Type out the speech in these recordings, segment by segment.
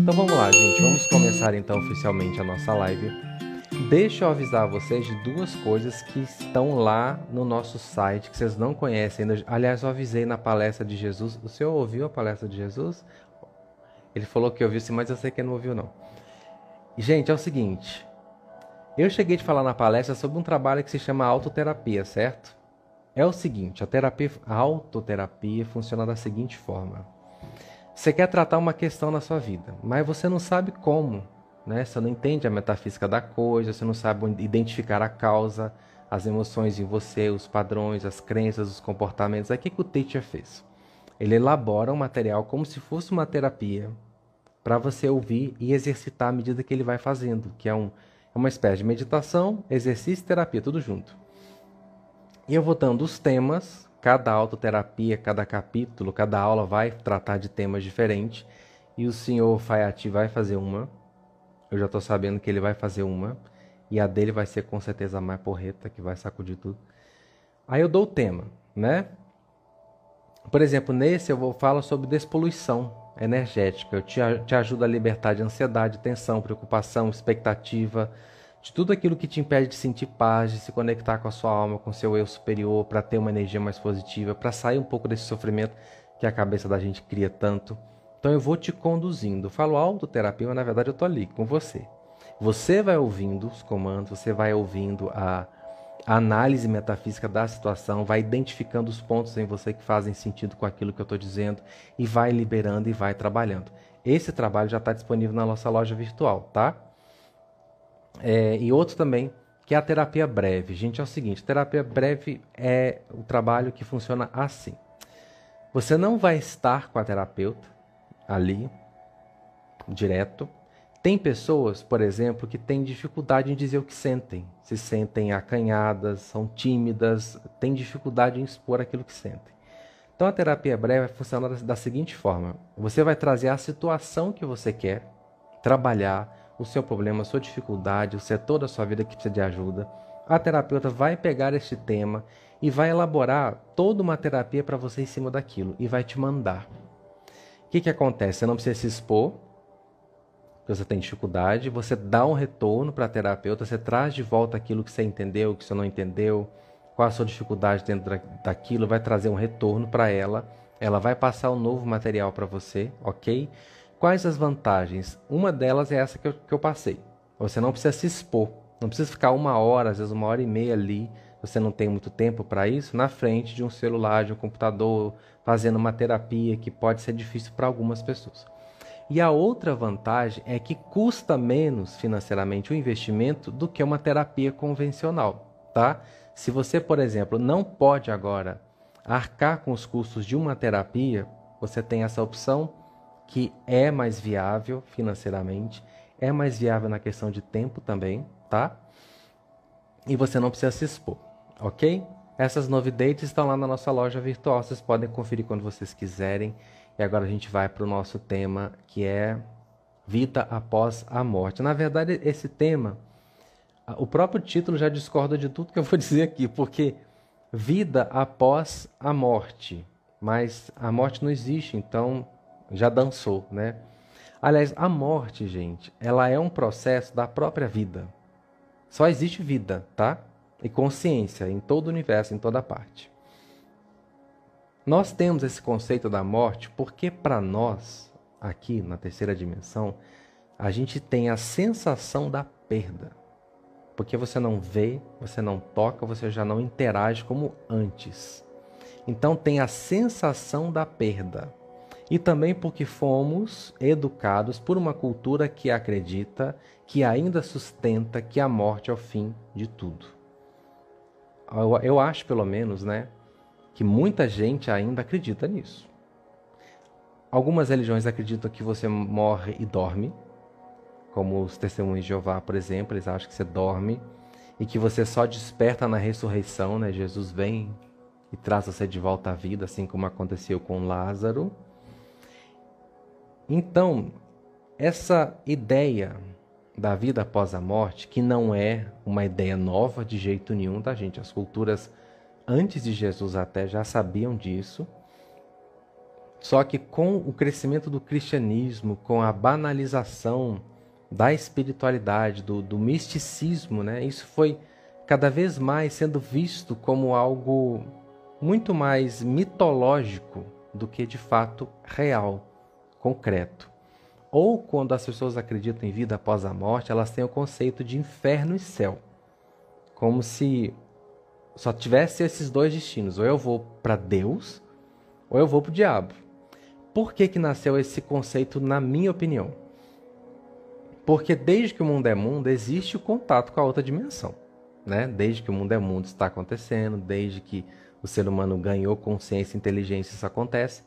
Então vamos lá, gente. Vamos começar então oficialmente a nossa live. Deixa eu avisar vocês de duas coisas que estão lá no nosso site que vocês não conhecem ainda. Aliás, eu avisei na palestra de Jesus. O senhor ouviu a palestra de Jesus? Ele falou que ouviu sim, mas eu sei que não ouviu não. Gente, é o seguinte. Eu cheguei de falar na palestra sobre um trabalho que se chama autoterapia, certo? É o seguinte, a terapia, a autoterapia funciona da seguinte forma. Você quer tratar uma questão na sua vida, mas você não sabe como, né? Você não entende a metafísica da coisa, você não sabe identificar a causa, as emoções em você, os padrões, as crenças, os comportamentos. Aí o que, que o teacher fez? Ele elabora um material como se fosse uma terapia para você ouvir e exercitar à medida que ele vai fazendo, que é, um, é uma espécie de meditação, exercício e terapia, tudo junto. E eu vou dando os temas, cada autoterapia, cada capítulo, cada aula vai tratar de temas diferentes. E o senhor Fayati vai fazer uma. Eu já estou sabendo que ele vai fazer uma. E a dele vai ser com certeza a mais porreta, que vai sacudir tudo. Aí eu dou o tema, né? Por exemplo, nesse eu vou falar sobre despoluição energética. Eu te, te ajudo a libertar de ansiedade, tensão, preocupação, expectativa, de tudo aquilo que te impede de sentir paz, de se conectar com a sua alma, com seu eu superior, para ter uma energia mais positiva, para sair um pouco desse sofrimento que a cabeça da gente cria tanto. Então eu vou te conduzindo. Falo autoterapia, mas na verdade eu estou ali com você. Você vai ouvindo os comandos, você vai ouvindo a análise metafísica da situação, vai identificando os pontos em você que fazem sentido com aquilo que eu estou dizendo e vai liberando e vai trabalhando. Esse trabalho já está disponível na nossa loja virtual, tá? É, e outro também, que é a terapia breve. Gente, é o seguinte: terapia breve é o trabalho que funciona assim. Você não vai estar com a terapeuta ali, direto. Tem pessoas, por exemplo, que têm dificuldade em dizer o que sentem. Se sentem acanhadas, são tímidas, têm dificuldade em expor aquilo que sentem. Então a terapia breve funciona da seguinte forma: você vai trazer a situação que você quer trabalhar o seu problema, a sua dificuldade, o setor da sua vida que precisa de ajuda. A terapeuta vai pegar este tema e vai elaborar toda uma terapia para você em cima daquilo e vai te mandar. O que, que acontece? Você não precisa se expor, porque você tem dificuldade, você dá um retorno para a terapeuta, você traz de volta aquilo que você entendeu, que você não entendeu, qual a sua dificuldade dentro daquilo, vai trazer um retorno para ela, ela vai passar um novo material para você, ok? Quais as vantagens? Uma delas é essa que eu, que eu passei. Você não precisa se expor, não precisa ficar uma hora, às vezes uma hora e meia ali. Você não tem muito tempo para isso, na frente de um celular, de um computador, fazendo uma terapia que pode ser difícil para algumas pessoas. E a outra vantagem é que custa menos financeiramente o investimento do que uma terapia convencional, tá? Se você, por exemplo, não pode agora arcar com os custos de uma terapia, você tem essa opção que é mais viável financeiramente, é mais viável na questão de tempo também, tá? E você não precisa se expor, ok? Essas novidades estão lá na nossa loja virtual, vocês podem conferir quando vocês quiserem. E agora a gente vai para o nosso tema que é vida após a morte. Na verdade, esse tema, o próprio título já discorda de tudo que eu vou dizer aqui, porque vida após a morte, mas a morte não existe, então já dançou, né? Aliás, a morte, gente, ela é um processo da própria vida. Só existe vida, tá? E consciência em todo o universo, em toda parte. Nós temos esse conceito da morte porque, para nós, aqui na terceira dimensão, a gente tem a sensação da perda. Porque você não vê, você não toca, você já não interage como antes. Então, tem a sensação da perda e também porque fomos educados por uma cultura que acredita, que ainda sustenta que a morte é o fim de tudo. Eu, eu acho, pelo menos, né, que muita gente ainda acredita nisso. Algumas religiões acreditam que você morre e dorme, como os testemunhos de Jeová, por exemplo, eles acham que você dorme e que você só desperta na ressurreição, né? Jesus vem e traz você de volta à vida, assim como aconteceu com Lázaro. Então, essa ideia da vida após a morte, que não é uma ideia nova de jeito nenhum, tá, gente? As culturas antes de Jesus até já sabiam disso. Só que com o crescimento do cristianismo, com a banalização da espiritualidade, do, do misticismo, né? isso foi cada vez mais sendo visto como algo muito mais mitológico do que de fato real, concreto. Ou quando as pessoas acreditam em vida após a morte, elas têm o conceito de inferno e céu. Como se só tivesse esses dois destinos, ou eu vou para Deus, ou eu vou para o diabo. Por que, que nasceu esse conceito, na minha opinião? Porque desde que o mundo é mundo, existe o contato com a outra dimensão. Né? Desde que o mundo é mundo está acontecendo, desde que o ser humano ganhou consciência e inteligência, isso acontece.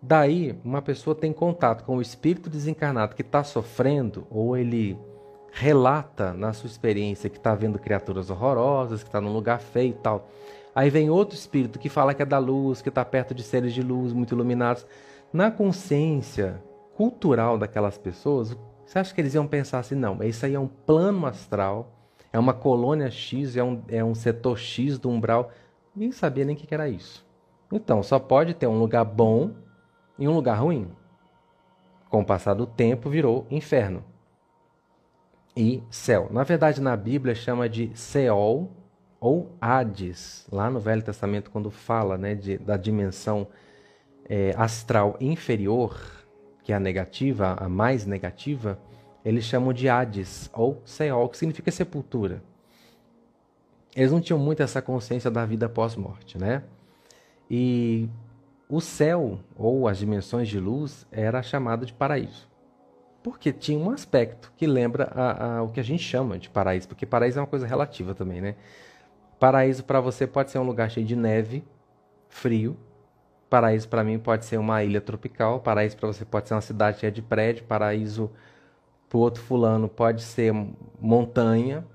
Daí, uma pessoa tem contato com o espírito desencarnado que está sofrendo, ou ele relata na sua experiência que está vendo criaturas horrorosas, que está num lugar feio e tal. Aí vem outro espírito que fala que é da luz, que está perto de seres de luz muito iluminados. Na consciência cultural daquelas pessoas, você acha que eles iam pensar assim? Não, isso aí é um plano astral, é uma colônia X, é um, é um setor X do umbral. Ninguém sabia nem o que era isso. Então, só pode ter um lugar bom e um lugar ruim. Com o passar do tempo, virou inferno e céu. Na verdade, na Bíblia chama de Seol ou Hades. Lá no Velho Testamento, quando fala né, de, da dimensão é, astral inferior, que é a negativa, a mais negativa, eles chamam de Hades ou Seol, que significa sepultura. Eles não tinham muito essa consciência da vida pós-morte, né? E o céu, ou as dimensões de luz, era chamado de paraíso. Porque tinha um aspecto que lembra a, a, o que a gente chama de paraíso, porque paraíso é uma coisa relativa também, né? Paraíso para você pode ser um lugar cheio de neve, frio. Paraíso para mim pode ser uma ilha tropical. Paraíso para você pode ser uma cidade cheia de prédio. Paraíso para o outro fulano pode ser montanha.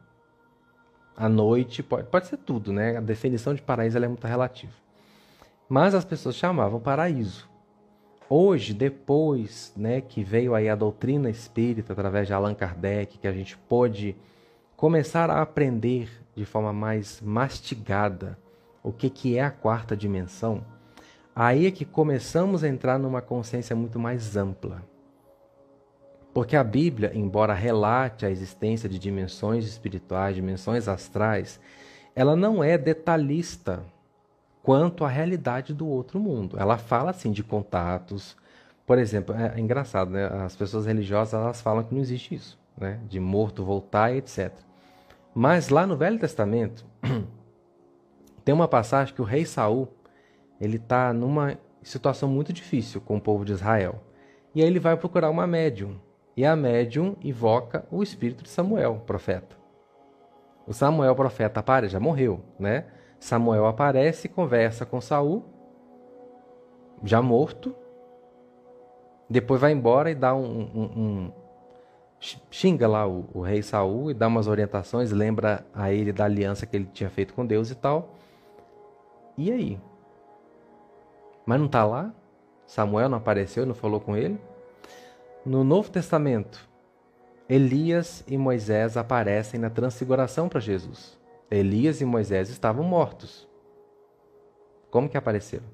À noite pode, pode ser tudo, né? A definição de paraíso é muito relativa mas as pessoas chamavam paraíso. Hoje, depois né, que veio aí a doutrina espírita através de Allan Kardec, que a gente pôde começar a aprender de forma mais mastigada o que, que é a quarta dimensão, aí é que começamos a entrar numa consciência muito mais ampla. Porque a Bíblia, embora relate a existência de dimensões espirituais, dimensões astrais, ela não é detalhista quanto à realidade do outro mundo. Ela fala assim de contatos. Por exemplo, é, é engraçado, né? As pessoas religiosas elas falam que não existe isso, né? De morto voltar, etc. Mas lá no Velho Testamento tem uma passagem que o rei Saul ele está numa situação muito difícil com o povo de Israel. E aí ele vai procurar uma médium. E a médium invoca o espírito de Samuel, profeta. O Samuel, profeta, para, já morreu, né? Samuel aparece, conversa com Saul, já morto. Depois vai embora e dá um, um, um xinga lá o, o, rei Saul e dá umas orientações, lembra a ele da aliança que ele tinha feito com Deus e tal. E aí? Mas não está lá? Samuel não apareceu, não falou com ele? No Novo Testamento, Elias e Moisés aparecem na transfiguração para Jesus. Elias e Moisés estavam mortos. Como que apareceram?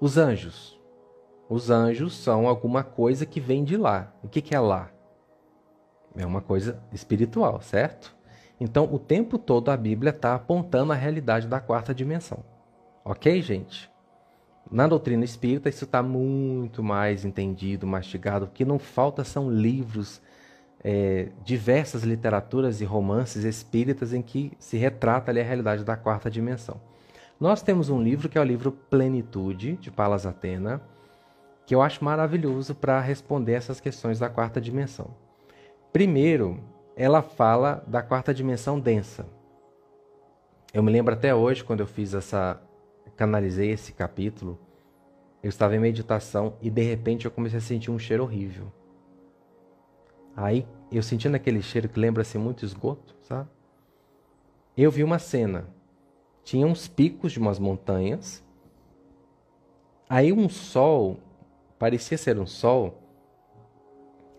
Os anjos. Os anjos são alguma coisa que vem de lá. O que, que é lá? É uma coisa espiritual, certo? Então, o tempo todo a Bíblia está apontando a realidade da quarta dimensão. Ok, gente? Na doutrina espírita, isso está muito mais entendido, mastigado. O que não falta são livros é, diversas literaturas e romances espíritas em que se retrata ali a realidade da quarta dimensão. Nós temos um livro que é o livro Plenitude, de Palas Atena, que eu acho maravilhoso para responder essas questões da quarta dimensão. Primeiro, ela fala da quarta dimensão densa. Eu me lembro até hoje, quando eu fiz essa. canalizei esse capítulo, eu estava em meditação e de repente eu comecei a sentir um cheiro horrível. Aí eu sentindo aquele cheiro que lembra assim muito esgoto, sabe? Eu vi uma cena. Tinha uns picos de umas montanhas. Aí um sol, parecia ser um sol,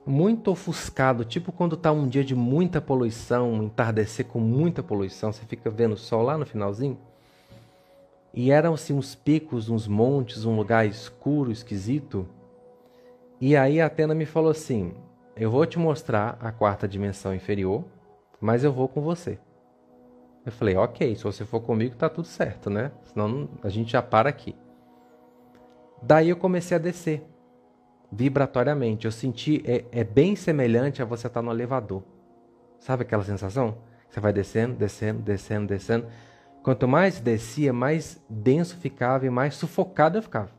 muito ofuscado, tipo quando tá um dia de muita poluição, um entardecer com muita poluição, você fica vendo o sol lá no finalzinho. E eram assim uns picos, uns montes, um lugar escuro, esquisito. E aí a Atena me falou assim: Eu vou te mostrar a quarta dimensão inferior, mas eu vou com você. Eu falei: Ok, se você for comigo tá tudo certo, né? Senão a gente já para aqui. Daí eu comecei a descer vibratoriamente. Eu senti, é, é bem semelhante a você estar tá no elevador. Sabe aquela sensação? Você vai descendo, descendo, descendo, descendo. Quanto mais descia, mais denso ficava e mais sufocado eu ficava.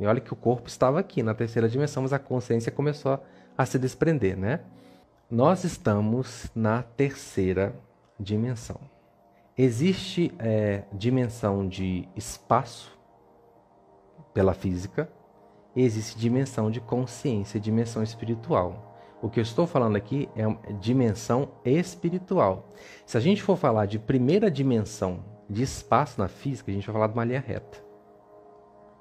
E olha que o corpo estava aqui na terceira dimensão, mas a consciência começou a se desprender, né? Nós estamos na terceira dimensão. Existe é, dimensão de espaço pela física, existe dimensão de consciência, dimensão espiritual. O que eu estou falando aqui é dimensão espiritual. Se a gente for falar de primeira dimensão de espaço na física, a gente vai falar de uma linha reta.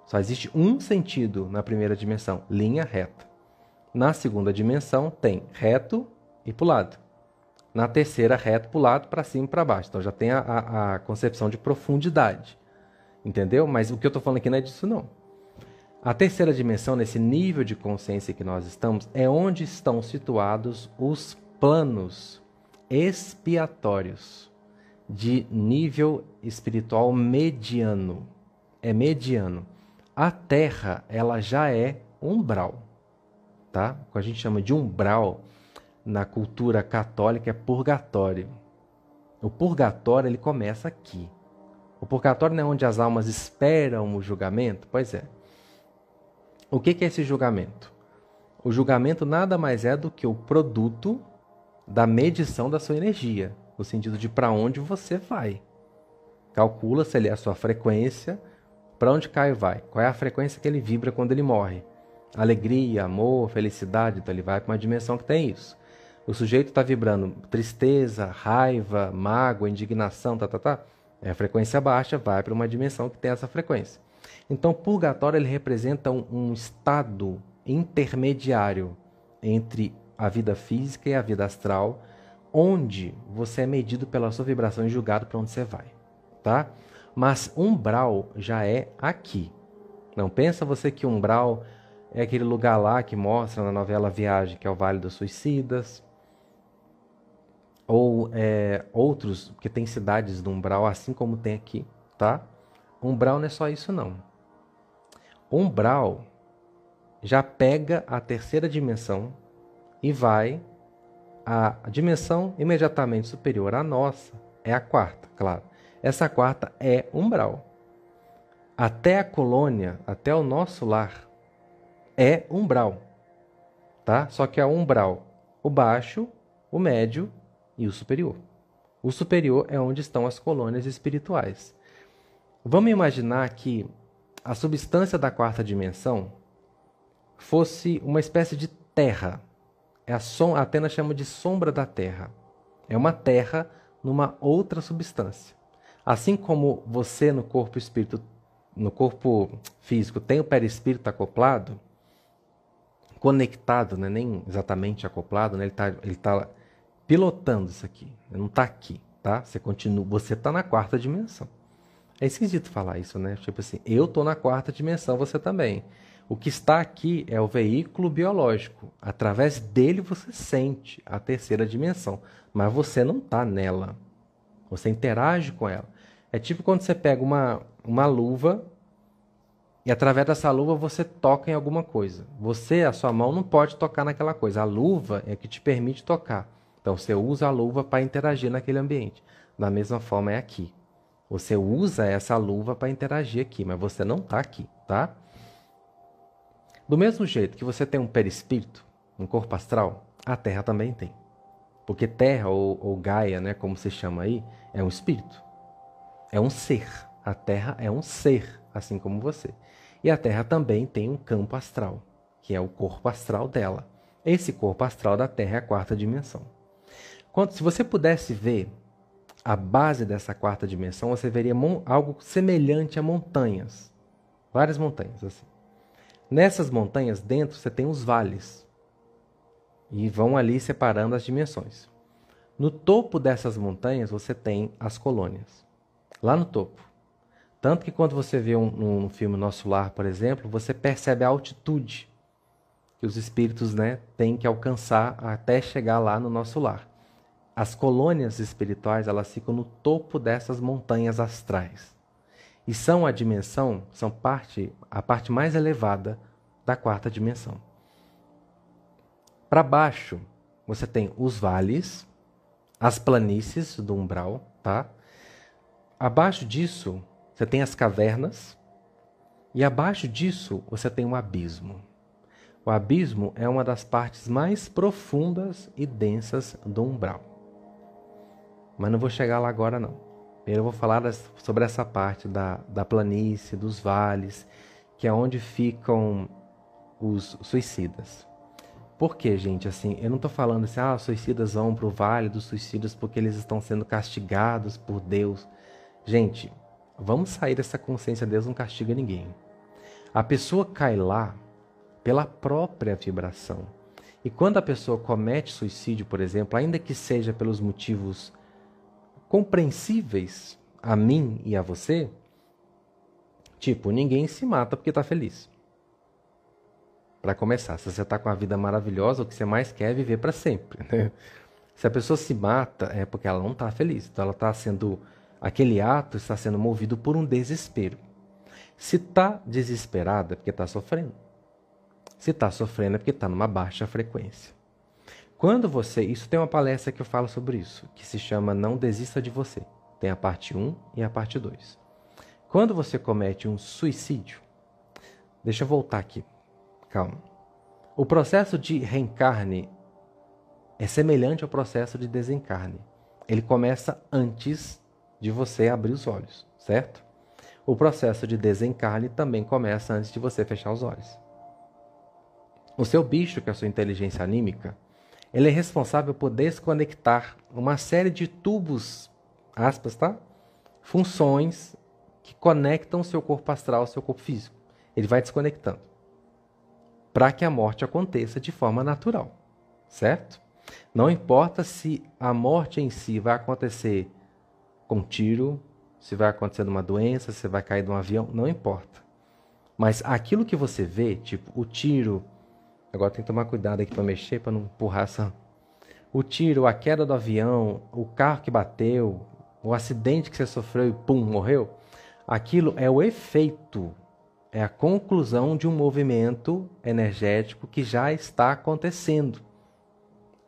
Só existe um sentido na primeira dimensão, linha reta. Na segunda dimensão tem reto e para lado. Na terceira, reto para lado, para cima e para baixo. Então já tem a, a, a concepção de profundidade. Entendeu? Mas o que eu estou falando aqui não é disso não. A terceira dimensão, nesse nível de consciência que nós estamos, é onde estão situados os planos expiatórios de nível espiritual mediano. É mediano. A Terra, ela já é umbral, tá? O que a gente chama de umbral na cultura católica é purgatório. O purgatório ele começa aqui. O purgatório não é onde as almas esperam o julgamento? Pois é. O que é esse julgamento? O julgamento nada mais é do que o produto da medição da sua energia, no sentido de para onde você vai. Calcula-se ali a sua frequência, para onde cai vai, qual é a frequência que ele vibra quando ele morre. Alegria, amor, felicidade, então ele vai para uma dimensão que tem isso. O sujeito está vibrando tristeza, raiva, mágoa, indignação, tá, tá, tá. É a frequência baixa, vai para uma dimensão que tem essa frequência. Então, purgatório ele representa um, um estado intermediário entre a vida física e a vida astral, onde você é medido pela sua vibração e julgado para onde você vai, tá? Mas umbral já é aqui. Não pensa você que umbral é aquele lugar lá que mostra na novela Viagem, que é o Vale dos Suicidas, ou é, outros que tem cidades do umbral, assim como tem aqui, tá? Umbral não é só isso não. Umbral já pega a terceira dimensão e vai a dimensão imediatamente superior à nossa é a quarta, claro. Essa quarta é umbral. Até a colônia, até o nosso lar é umbral. Tá? Só que é umbral o baixo, o médio e o superior. O superior é onde estão as colônias espirituais. Vamos imaginar que a substância da quarta dimensão fosse uma espécie de terra. É a, som, a Atena chama de sombra da terra. É uma terra numa outra substância. Assim como você no corpo espírito, no corpo físico tem o perispírito acoplado, conectado, né? nem exatamente acoplado, né? ele está ele tá pilotando isso aqui. Ele não está aqui, tá? Você continua, você está na quarta dimensão. É esquisito falar isso, né? Tipo assim, eu tô na quarta dimensão, você também. O que está aqui é o veículo biológico. Através dele você sente a terceira dimensão, mas você não está nela. Você interage com ela. É tipo quando você pega uma, uma luva e através dessa luva você toca em alguma coisa. Você, a sua mão, não pode tocar naquela coisa. A luva é que te permite tocar. Então você usa a luva para interagir naquele ambiente. Da mesma forma é aqui. Você usa essa luva para interagir aqui, mas você não está aqui, tá? Do mesmo jeito que você tem um perispírito, um corpo astral, a Terra também tem. Porque Terra ou, ou Gaia, né, como se chama aí, é um espírito. É um ser. A Terra é um ser, assim como você. E a Terra também tem um campo astral, que é o corpo astral dela. Esse corpo astral da Terra é a quarta dimensão. Quando, se você pudesse ver a base dessa quarta dimensão, você veria algo semelhante a montanhas. Várias montanhas, assim. Nessas montanhas, dentro, você tem os vales. E vão ali separando as dimensões. No topo dessas montanhas, você tem as colônias. Lá no topo. Tanto que quando você vê um, um filme Nosso Lar, por exemplo, você percebe a altitude que os espíritos né, têm que alcançar até chegar lá no nosso lar. As colônias espirituais elas ficam no topo dessas montanhas astrais e são a dimensão, são parte, a parte mais elevada da quarta dimensão. Para baixo, você tem os vales, as planícies do umbral, tá? Abaixo disso, você tem as cavernas, e abaixo disso, você tem um abismo. O abismo é uma das partes mais profundas e densas do umbral. Mas não vou chegar lá agora, não. Primeiro eu vou falar das, sobre essa parte da, da planície, dos vales, que é onde ficam os suicidas. Por que, gente? Assim, eu não estou falando assim, ah, os suicidas vão para o vale dos suicidas porque eles estão sendo castigados por Deus. Gente, vamos sair dessa consciência, Deus não castiga ninguém. A pessoa cai lá pela própria vibração. E quando a pessoa comete suicídio, por exemplo, ainda que seja pelos motivos compreensíveis a mim e a você, tipo, ninguém se mata porque está feliz. Para começar, se você está com uma vida maravilhosa, o que você mais quer é viver para sempre. Né? Se a pessoa se mata, é porque ela não está feliz. Então ela está sendo. Aquele ato está sendo movido por um desespero. Se está desesperada, é porque está sofrendo. Se está sofrendo, é porque está numa baixa frequência. Quando você. Isso tem uma palestra que eu falo sobre isso, que se chama Não Desista de Você. Tem a parte 1 e a parte 2. Quando você comete um suicídio. Deixa eu voltar aqui. Calma. O processo de reencarne é semelhante ao processo de desencarne. Ele começa antes de você abrir os olhos, certo? O processo de desencarne também começa antes de você fechar os olhos. O seu bicho, que é a sua inteligência anímica, ele é responsável por desconectar uma série de tubos, aspas, tá? Funções que conectam seu corpo astral ao seu corpo físico. Ele vai desconectando para que a morte aconteça de forma natural, certo? Não importa se a morte em si vai acontecer com tiro, se vai acontecer numa doença, se vai cair de um avião, não importa. Mas aquilo que você vê, tipo o tiro, agora tem que tomar cuidado aqui para mexer, para não empurrar essa. O tiro, a queda do avião, o carro que bateu, o acidente que você sofreu e pum, morreu. Aquilo é o efeito é a conclusão de um movimento energético que já está acontecendo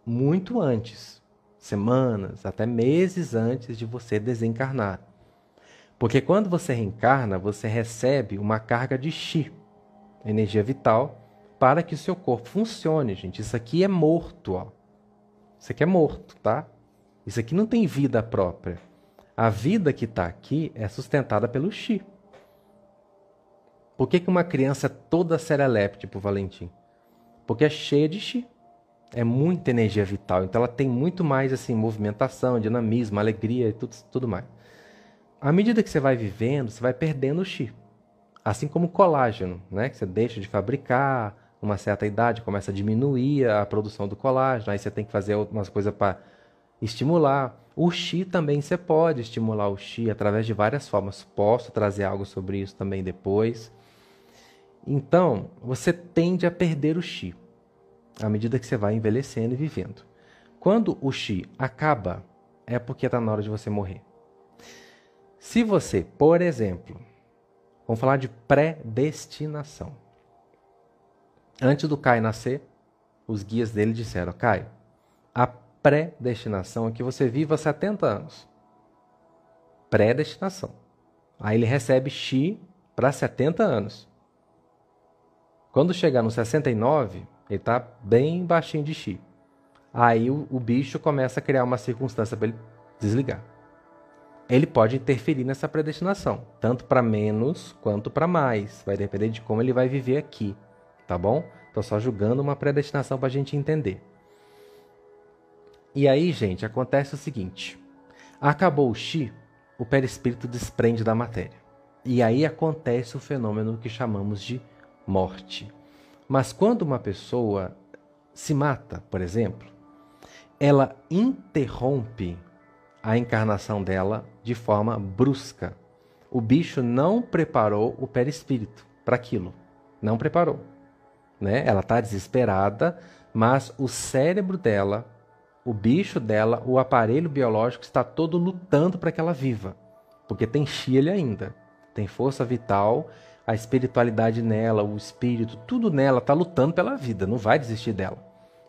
muito antes, semanas, até meses antes de você desencarnar. Porque quando você reencarna, você recebe uma carga de chi, energia vital, para que o seu corpo funcione, gente. Isso aqui é morto, ó. Isso aqui é morto, tá? Isso aqui não tem vida própria. A vida que está aqui é sustentada pelo chi. Por que, que uma criança é toda serelepe, tipo Valentim? Porque é cheia de chi. É muita energia vital. Então ela tem muito mais assim movimentação, dinamismo, alegria e tudo, tudo mais. À medida que você vai vivendo, você vai perdendo o chi. Assim como o colágeno, né? Que você deixa de fabricar, uma certa idade começa a diminuir a produção do colágeno, aí você tem que fazer algumas coisas para estimular. O Xi também você pode estimular o Xi através de várias formas. Posso trazer algo sobre isso também depois. Então, você tende a perder o chi à medida que você vai envelhecendo e vivendo. Quando o chi acaba, é porque está na hora de você morrer. Se você, por exemplo, vamos falar de predestinação. Antes do Caio nascer, os guias dele disseram: Caio, a predestinação é que você viva 70 anos. Predestinação. Aí ele recebe Xi para 70 anos. Quando chegar no 69, ele está bem baixinho de chi. Aí o, o bicho começa a criar uma circunstância para ele desligar. Ele pode interferir nessa predestinação, tanto para menos quanto para mais. Vai depender de como ele vai viver aqui, tá bom? Estou só julgando uma predestinação para a gente entender. E aí, gente, acontece o seguinte: acabou o chi, o perispírito desprende da matéria. E aí acontece o fenômeno que chamamos de morte. Mas quando uma pessoa se mata, por exemplo, ela interrompe a encarnação dela de forma brusca. O bicho não preparou o perispírito para aquilo. Não preparou. Né? Ela está desesperada, mas o cérebro dela, o bicho dela, o aparelho biológico está todo lutando para que ela viva. Porque tem chile ainda. Tem força vital, a espiritualidade nela, o espírito, tudo nela está lutando pela vida, não vai desistir dela.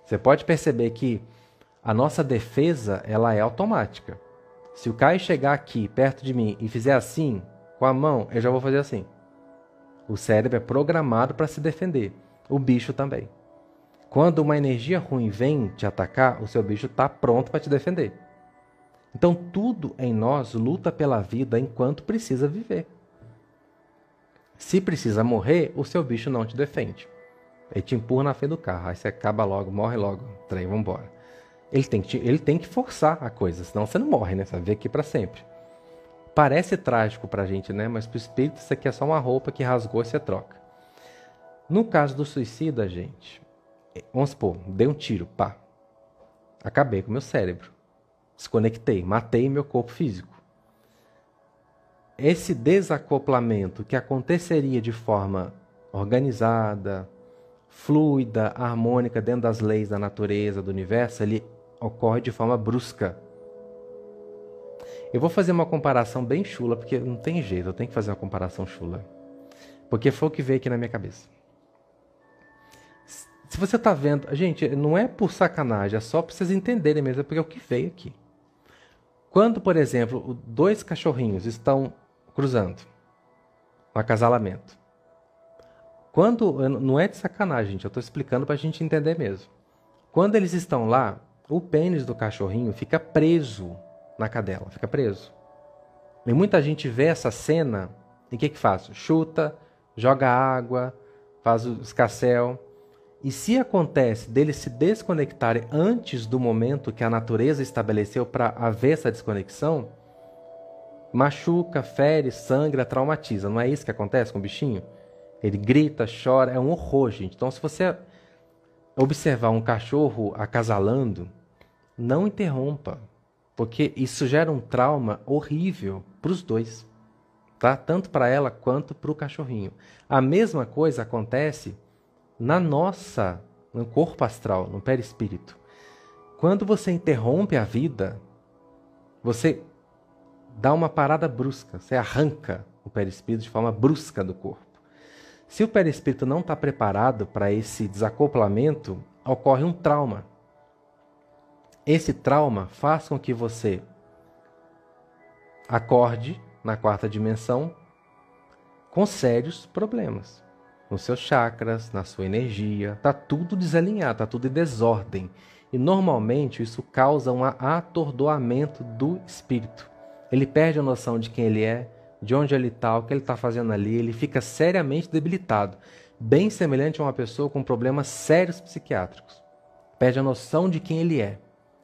Você pode perceber que a nossa defesa ela é automática. Se o Caio chegar aqui perto de mim e fizer assim com a mão, eu já vou fazer assim. O cérebro é programado para se defender. O bicho também. Quando uma energia ruim vem te atacar, o seu bicho está pronto para te defender. Então tudo em nós luta pela vida enquanto precisa viver. Se precisa morrer, o seu bicho não te defende. Ele te empurra na frente do carro, aí você acaba logo, morre logo, trem, vambora. Ele tem, que, ele tem que forçar a coisa, senão você não morre, né? Você vai ver aqui para sempre. Parece trágico pra gente, né? Mas pro espírito isso aqui é só uma roupa que rasgou e você troca. No caso do suicida, gente, vamos supor, dei um tiro, pá. Acabei com meu cérebro. Desconectei, matei meu corpo físico. Esse desacoplamento que aconteceria de forma organizada, fluida, harmônica dentro das leis da natureza, do universo, ele ocorre de forma brusca. Eu vou fazer uma comparação bem chula, porque não tem jeito, eu tenho que fazer uma comparação chula. Porque foi o que veio aqui na minha cabeça. Se você está vendo, gente, não é por sacanagem, é só para vocês entenderem mesmo, é porque é o que veio aqui. Quando, por exemplo, dois cachorrinhos estão cruzando, um acasalamento. Quando, não é de sacanagem, gente, eu estou explicando para a gente entender mesmo. Quando eles estão lá, o pênis do cachorrinho fica preso na cadela, fica preso. E muita gente vê essa cena e o que, que faz? Chuta, joga água, faz o escassel. E se acontece deles se desconectarem antes do momento que a natureza estabeleceu para haver essa desconexão, machuca, fere, sangra, traumatiza. Não é isso que acontece com o bichinho? Ele grita, chora, é um horror, gente. Então, se você observar um cachorro acasalando, não interrompa, porque isso gera um trauma horrível para os dois, tá? Tanto para ela quanto para o cachorrinho. A mesma coisa acontece na nossa, no corpo astral, no perispírito. Quando você interrompe a vida, você dá uma parada brusca, você arranca o perispírito de forma brusca do corpo. Se o perispírito não está preparado para esse desacoplamento, ocorre um trauma. Esse trauma faz com que você acorde na quarta dimensão com sérios problemas nos seus chakras, na sua energia, tá tudo desalinhado, tá tudo em desordem. E normalmente isso causa um atordoamento do espírito. Ele perde a noção de quem ele é, de onde ele está, o que ele está fazendo ali, ele fica seriamente debilitado, bem semelhante a uma pessoa com problemas sérios psiquiátricos. Perde a noção de quem ele é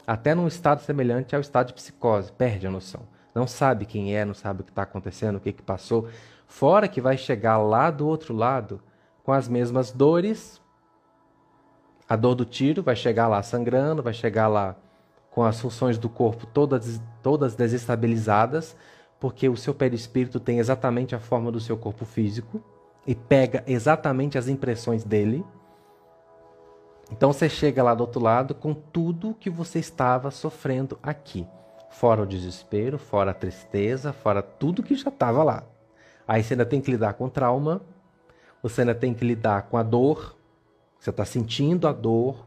até num estado semelhante ao estado de psicose, perde a noção. Não sabe quem é, não sabe o que está acontecendo, o que, que passou. Fora que vai chegar lá do outro lado com as mesmas dores. A dor do tiro vai chegar lá sangrando, vai chegar lá com as funções do corpo todas, todas desestabilizadas, porque o seu perispírito tem exatamente a forma do seu corpo físico e pega exatamente as impressões dele. Então você chega lá do outro lado com tudo que você estava sofrendo aqui. Fora o desespero, fora a tristeza, fora tudo que já estava lá. Aí você ainda tem que lidar com trauma, você ainda tem que lidar com a dor, você está sentindo a dor,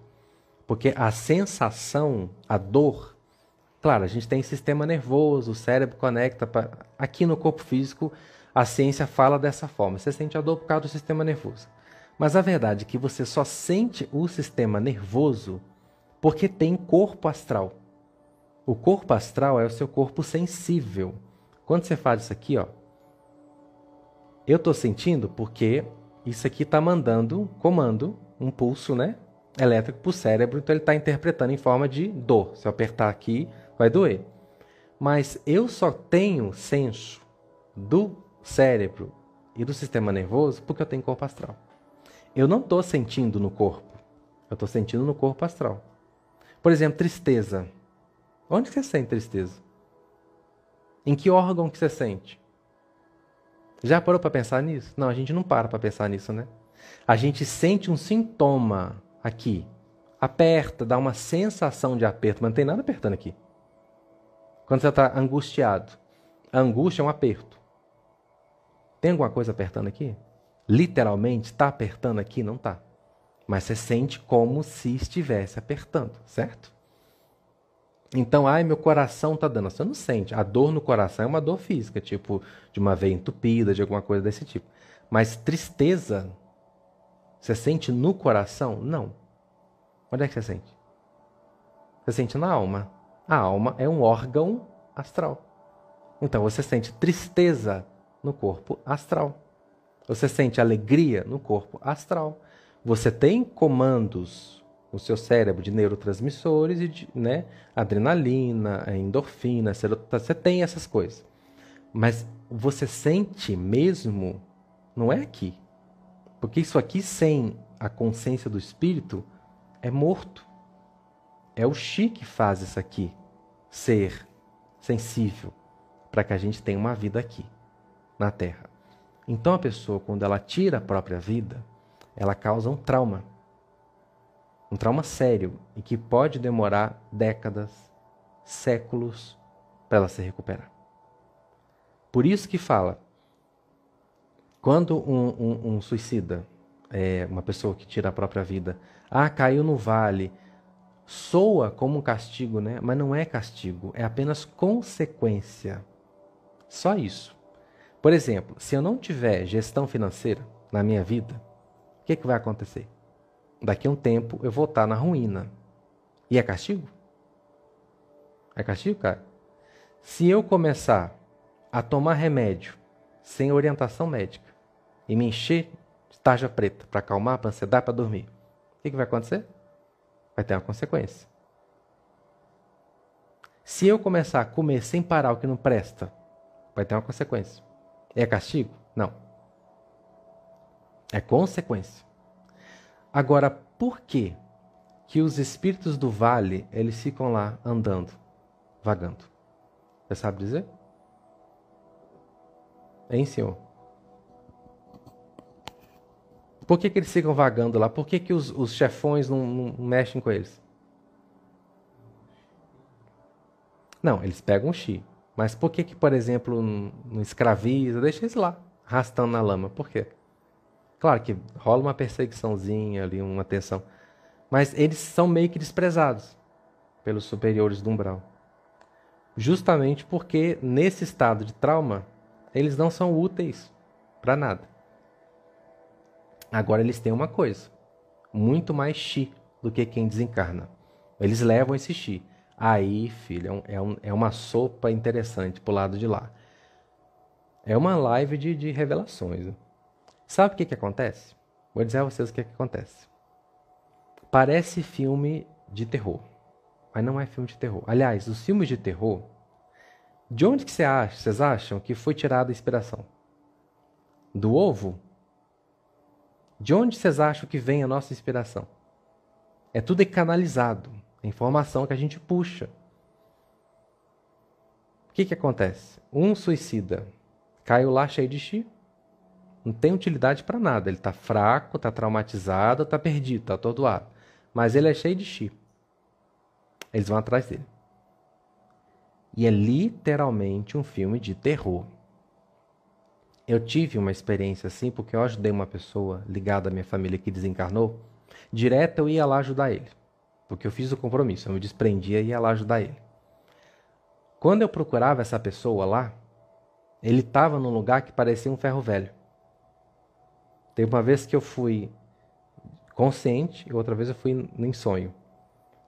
porque a sensação, a dor, claro, a gente tem sistema nervoso, o cérebro conecta. Pra... Aqui no corpo físico, a ciência fala dessa forma. Você sente a dor por causa do sistema nervoso. Mas a verdade é que você só sente o sistema nervoso porque tem corpo astral. O corpo astral é o seu corpo sensível. Quando você faz isso aqui, ó, eu estou sentindo porque isso aqui está mandando comando, um pulso, né, elétrico para o cérebro, então ele está interpretando em forma de dor. Se eu apertar aqui, vai doer. Mas eu só tenho senso do cérebro e do sistema nervoso porque eu tenho corpo astral eu não estou sentindo no corpo. Eu estou sentindo no corpo astral. Por exemplo, tristeza. Onde você sente tristeza? Em que órgão que você sente? Já parou para pensar nisso? Não, a gente não para para pensar nisso, né? A gente sente um sintoma aqui. Aperta, dá uma sensação de aperto, mas não tem nada apertando aqui. Quando você está angustiado, a angústia é um aperto. Tem alguma coisa apertando aqui? Literalmente, está apertando aqui? Não está. Mas você sente como se estivesse apertando, certo? Então, ai, meu coração está dando. Você não sente. A dor no coração é uma dor física, tipo de uma veia entupida, de alguma coisa desse tipo. Mas tristeza, você sente no coração? Não. Onde é que você sente? Você sente na alma. A alma é um órgão astral. Então você sente tristeza no corpo astral. Você sente alegria no corpo astral. Você tem comandos no seu cérebro de neurotransmissores e de né, adrenalina, endorfina, você tem essas coisas. Mas você sente mesmo, não é aqui. Porque isso aqui sem a consciência do espírito é morto. É o chi que faz isso aqui ser sensível para que a gente tenha uma vida aqui na Terra. Então a pessoa, quando ela tira a própria vida, ela causa um trauma. Um trauma sério e que pode demorar décadas, séculos para ela se recuperar. Por isso que fala, quando um, um, um suicida, é, uma pessoa que tira a própria vida, ah, caiu no vale, soa como um castigo, né? Mas não é castigo, é apenas consequência. Só isso. Por exemplo, se eu não tiver gestão financeira na minha vida, o que, que vai acontecer? Daqui a um tempo eu vou estar na ruína. E é castigo? É castigo, cara? Se eu começar a tomar remédio sem orientação médica e me encher de tarja preta para acalmar, para ansiedade, para dormir, o que, que vai acontecer? Vai ter uma consequência. Se eu começar a comer sem parar o que não presta, vai ter uma consequência. É castigo? Não. É consequência. Agora, por que que os espíritos do vale, eles ficam lá andando, vagando? Você sabe dizer? Hein, senhor? Por que, que eles ficam vagando lá? Por que, que os, os chefões não, não mexem com eles? Não, eles pegam o chi. Mas por que, que por exemplo, não escraviza? Deixa eles lá, arrastando na lama. Por quê? Claro que rola uma perseguiçãozinha ali, uma tensão. Mas eles são meio que desprezados pelos superiores do umbral. Justamente porque nesse estado de trauma, eles não são úteis para nada. Agora eles têm uma coisa, muito mais chi do que quem desencarna. Eles levam esse chi. Aí, filho, é, um, é, uma sopa interessante pro lado de lá. É uma live de, de revelações. Né? Sabe o que, que acontece? Vou dizer a vocês o que, que acontece. Parece filme de terror, mas não é filme de terror. Aliás, os filmes de terror, de onde que acha, vocês acham que foi tirada a inspiração? Do ovo de onde vocês acham que vem a nossa inspiração? É tudo canalizado, a informação que a gente puxa. O que, que acontece? Um suicida caiu lá cheio de chi, não tem utilidade para nada. Ele está fraco, está traumatizado, está perdido, está atordoado. Mas ele é cheio de chi. Eles vão atrás dele. E é literalmente um filme de terror. Eu tive uma experiência assim porque eu ajudei uma pessoa ligada à minha família que desencarnou. Direto eu ia lá ajudar ele. Porque eu fiz o compromisso, eu me desprendia e ia lá ajudar ele. Quando eu procurava essa pessoa lá, ele estava num lugar que parecia um ferro velho. Teve uma vez que eu fui consciente e outra vez eu fui em sonho.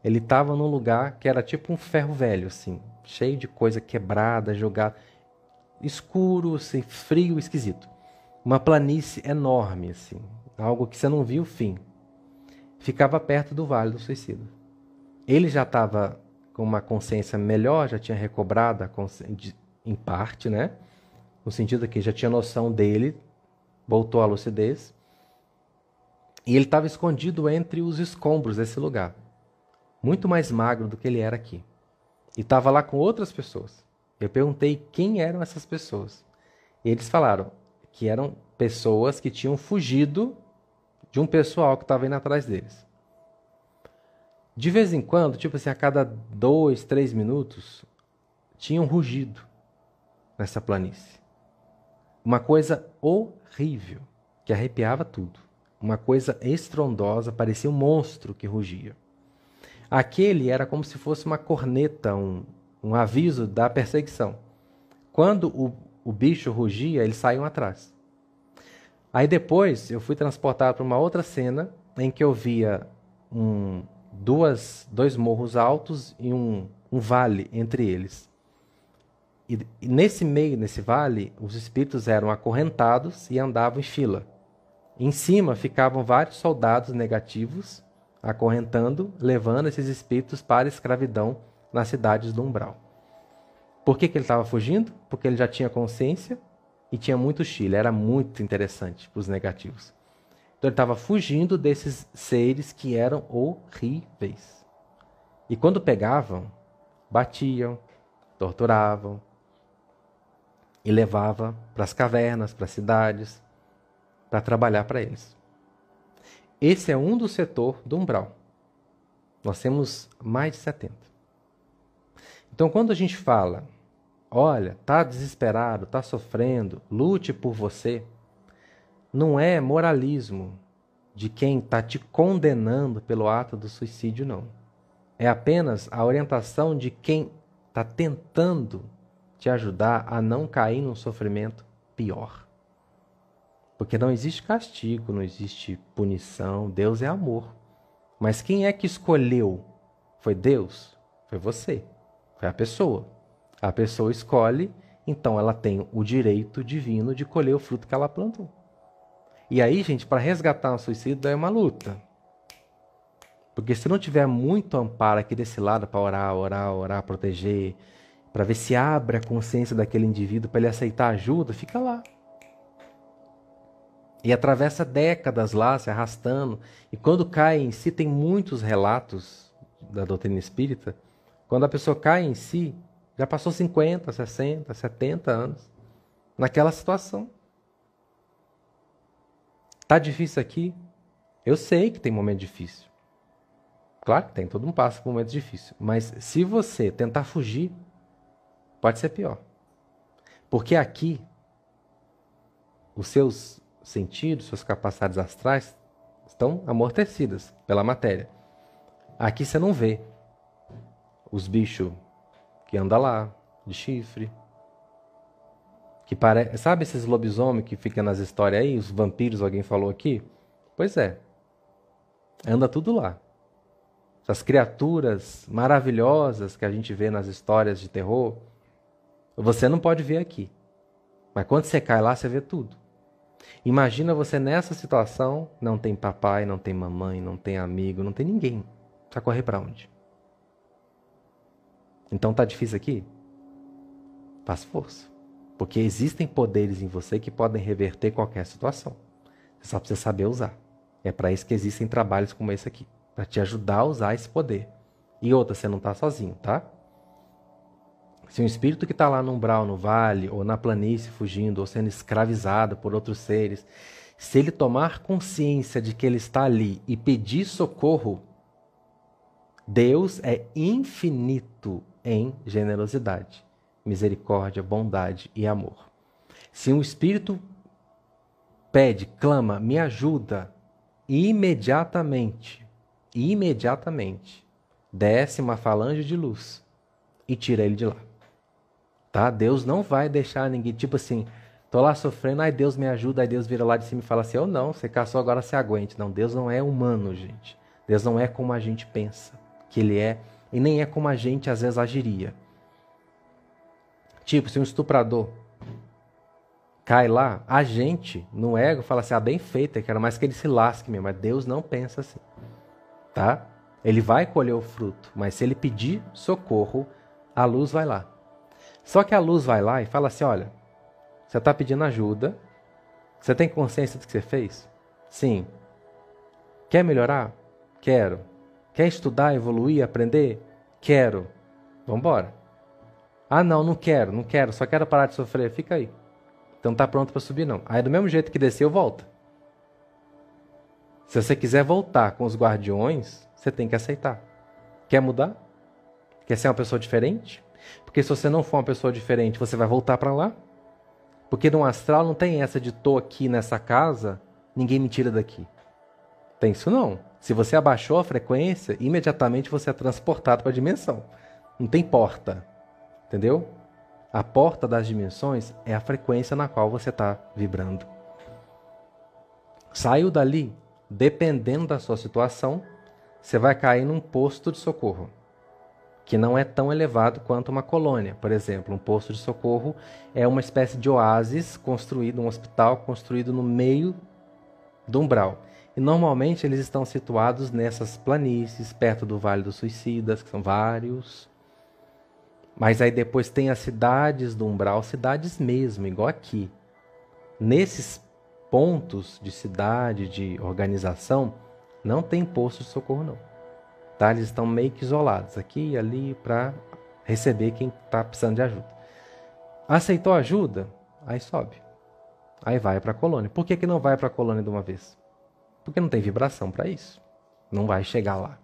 Ele estava num lugar que era tipo um ferro velho, assim, cheio de coisa quebrada, jogada escuro, assim, frio, esquisito. Uma planície enorme, assim, algo que você não viu o fim. Ficava perto do Vale do Suicida. Ele já estava com uma consciência melhor, já tinha recobrado a em parte, né? No sentido que já tinha noção dele, voltou à lucidez. E ele estava escondido entre os escombros desse lugar. Muito mais magro do que ele era aqui. E estava lá com outras pessoas. Eu perguntei quem eram essas pessoas. E eles falaram que eram pessoas que tinham fugido de um pessoal que estava indo atrás deles. De vez em quando, tipo assim, a cada dois, três minutos, tinha um rugido nessa planície. Uma coisa horrível, que arrepiava tudo. Uma coisa estrondosa, parecia um monstro que rugia. Aquele era como se fosse uma corneta, um, um aviso da perseguição. Quando o, o bicho rugia, eles saíam atrás. Aí depois eu fui transportado para uma outra cena em que eu via um, duas, dois morros altos e um, um vale entre eles. E, e nesse meio, nesse vale, os espíritos eram acorrentados e andavam em fila. Em cima ficavam vários soldados negativos acorrentando, levando esses espíritos para a escravidão nas cidades do umbral. Por que, que ele estava fugindo? Porque ele já tinha consciência e tinha muito Chile. Era muito interessante para os negativos. Então ele estava fugindo desses seres que eram horríveis. E quando pegavam, batiam, torturavam e levavam para as cavernas, para as cidades, para trabalhar para eles. Esse é um do setor do umbral. Nós temos mais de 70. Então, quando a gente fala, olha, tá desesperado, tá sofrendo, lute por você, não é moralismo de quem está te condenando pelo ato do suicídio, não. É apenas a orientação de quem está tentando te ajudar a não cair num sofrimento pior. Porque não existe castigo, não existe punição, Deus é amor. Mas quem é que escolheu? Foi Deus? Foi você. Foi a pessoa. A pessoa escolhe, então ela tem o direito divino de colher o fruto que ela plantou. E aí, gente, para resgatar um suicídio é uma luta. Porque se não tiver muito amparo aqui desse lado para orar, orar, orar, proteger, para ver se abre a consciência daquele indivíduo para ele aceitar ajuda, fica lá. E atravessa décadas lá, se arrastando. E quando cai em si, tem muitos relatos da doutrina espírita. Quando a pessoa cai em si, já passou 50, 60, 70 anos naquela situação. Tá difícil aqui? Eu sei que tem momento difícil. Claro que tem, todo mundo passa por momentos difíceis. Mas se você tentar fugir, pode ser pior. Porque aqui, os seus sentidos, suas capacidades astrais estão amortecidas pela matéria. Aqui você não vê os bichos que andam lá, de chifre. Que pare... Sabe esses lobisomens que ficam nas histórias aí, os vampiros, alguém falou aqui? Pois é. Anda tudo lá. Essas criaturas maravilhosas que a gente vê nas histórias de terror, você não pode ver aqui. Mas quando você cai lá, você vê tudo. Imagina você nessa situação, não tem papai, não tem mamãe, não tem amigo, não tem ninguém. Vai correr para onde? Então tá difícil aqui? Faz força. Porque existem poderes em você que podem reverter qualquer situação. Você só precisa saber usar. É para isso que existem trabalhos como esse aqui, para te ajudar a usar esse poder. E outra, você não está sozinho, tá? Se um espírito que está lá no umbral, no vale, ou na planície fugindo, ou sendo escravizado por outros seres, se ele tomar consciência de que ele está ali e pedir socorro, Deus é infinito em generosidade, misericórdia, bondade e amor. Se um espírito pede, clama, me ajuda, imediatamente, imediatamente, desce uma falange de luz e tira ele de lá. Tá? Deus não vai deixar ninguém, tipo assim, tô lá sofrendo, ai Deus me ajuda, aí Deus vira lá de cima e fala assim, ou oh, não, você caçou agora se aguente. Não, Deus não é humano, gente. Deus não é como a gente pensa que ele é, e nem é como a gente às vezes agiria. Tipo, se um estuprador cai lá, a gente, no ego, fala assim, ah, bem feito, quero mais que ele se lasque mesmo, mas Deus não pensa assim, tá? Ele vai colher o fruto, mas se ele pedir socorro, a luz vai lá. Só que a luz vai lá e fala assim: olha, você está pedindo ajuda, você tem consciência do que você fez? Sim. Quer melhorar? Quero. Quer estudar, evoluir, aprender? Quero. Vamos embora. Ah, não, não quero, não quero, só quero parar de sofrer. Fica aí. Então tá pronto para subir não. Aí do mesmo jeito que desceu, volta. Se você quiser voltar com os guardiões, você tem que aceitar. Quer mudar? Quer ser uma pessoa diferente? Porque se você não for uma pessoa diferente, você vai voltar para lá? Porque no astral não tem essa de tô aqui nessa casa, ninguém me tira daqui. Tem isso não. Se você abaixou a frequência, imediatamente você é transportado para a dimensão. Não tem porta. Entendeu? A porta das dimensões é a frequência na qual você está vibrando. Saiu dali, dependendo da sua situação, você vai cair num posto de socorro, que não é tão elevado quanto uma colônia. Por exemplo, um posto de socorro é uma espécie de oásis construído, um hospital construído no meio do umbral. E normalmente eles estão situados nessas planícies, perto do Vale dos Suicidas, que são vários. Mas aí depois tem as cidades do umbral, cidades mesmo, igual aqui. Nesses pontos de cidade, de organização, não tem posto de socorro não. Tá? Eles estão meio que isolados aqui e ali para receber quem está precisando de ajuda. Aceitou ajuda? Aí sobe. Aí vai para a colônia. Por que, que não vai para a colônia de uma vez? Porque não tem vibração para isso. Não vai chegar lá.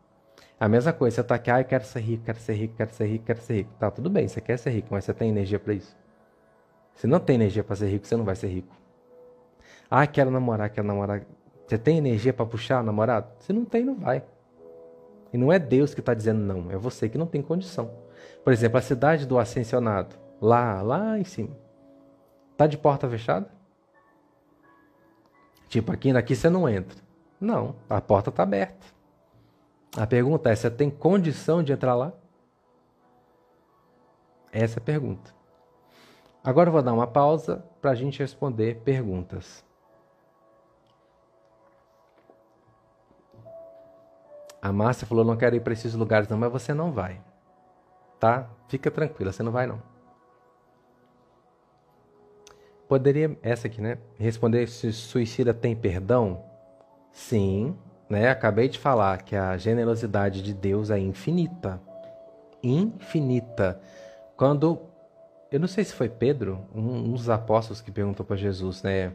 A mesma coisa, você está aqui, ah, eu quero ser rico, quero ser rico, quero ser rico, quero ser rico. Tá, tudo bem, você quer ser rico, mas você tem energia para isso? Se não tem energia para ser rico, você não vai ser rico. Ah, quero namorar, quero namorar. Você tem energia para puxar namorado? Se não tem, não vai. E não é Deus que está dizendo não, é você que não tem condição. Por exemplo, a cidade do ascensionado, lá, lá em cima, tá de porta fechada? Tipo, aqui daqui você não entra. Não, a porta está aberta. A pergunta é: você tem condição de entrar lá? Essa é a pergunta. Agora eu vou dar uma pausa para a gente responder perguntas. A Márcia falou: não quero ir para esses lugares, não, mas você não vai. Tá? Fica tranquila, você não vai, não. Poderia, essa aqui, né? Responder se suicida tem perdão? Sim, né? Acabei de falar que a generosidade de Deus é infinita. Infinita. Quando. Eu não sei se foi Pedro, um, um dos apóstolos que perguntou para Jesus, né?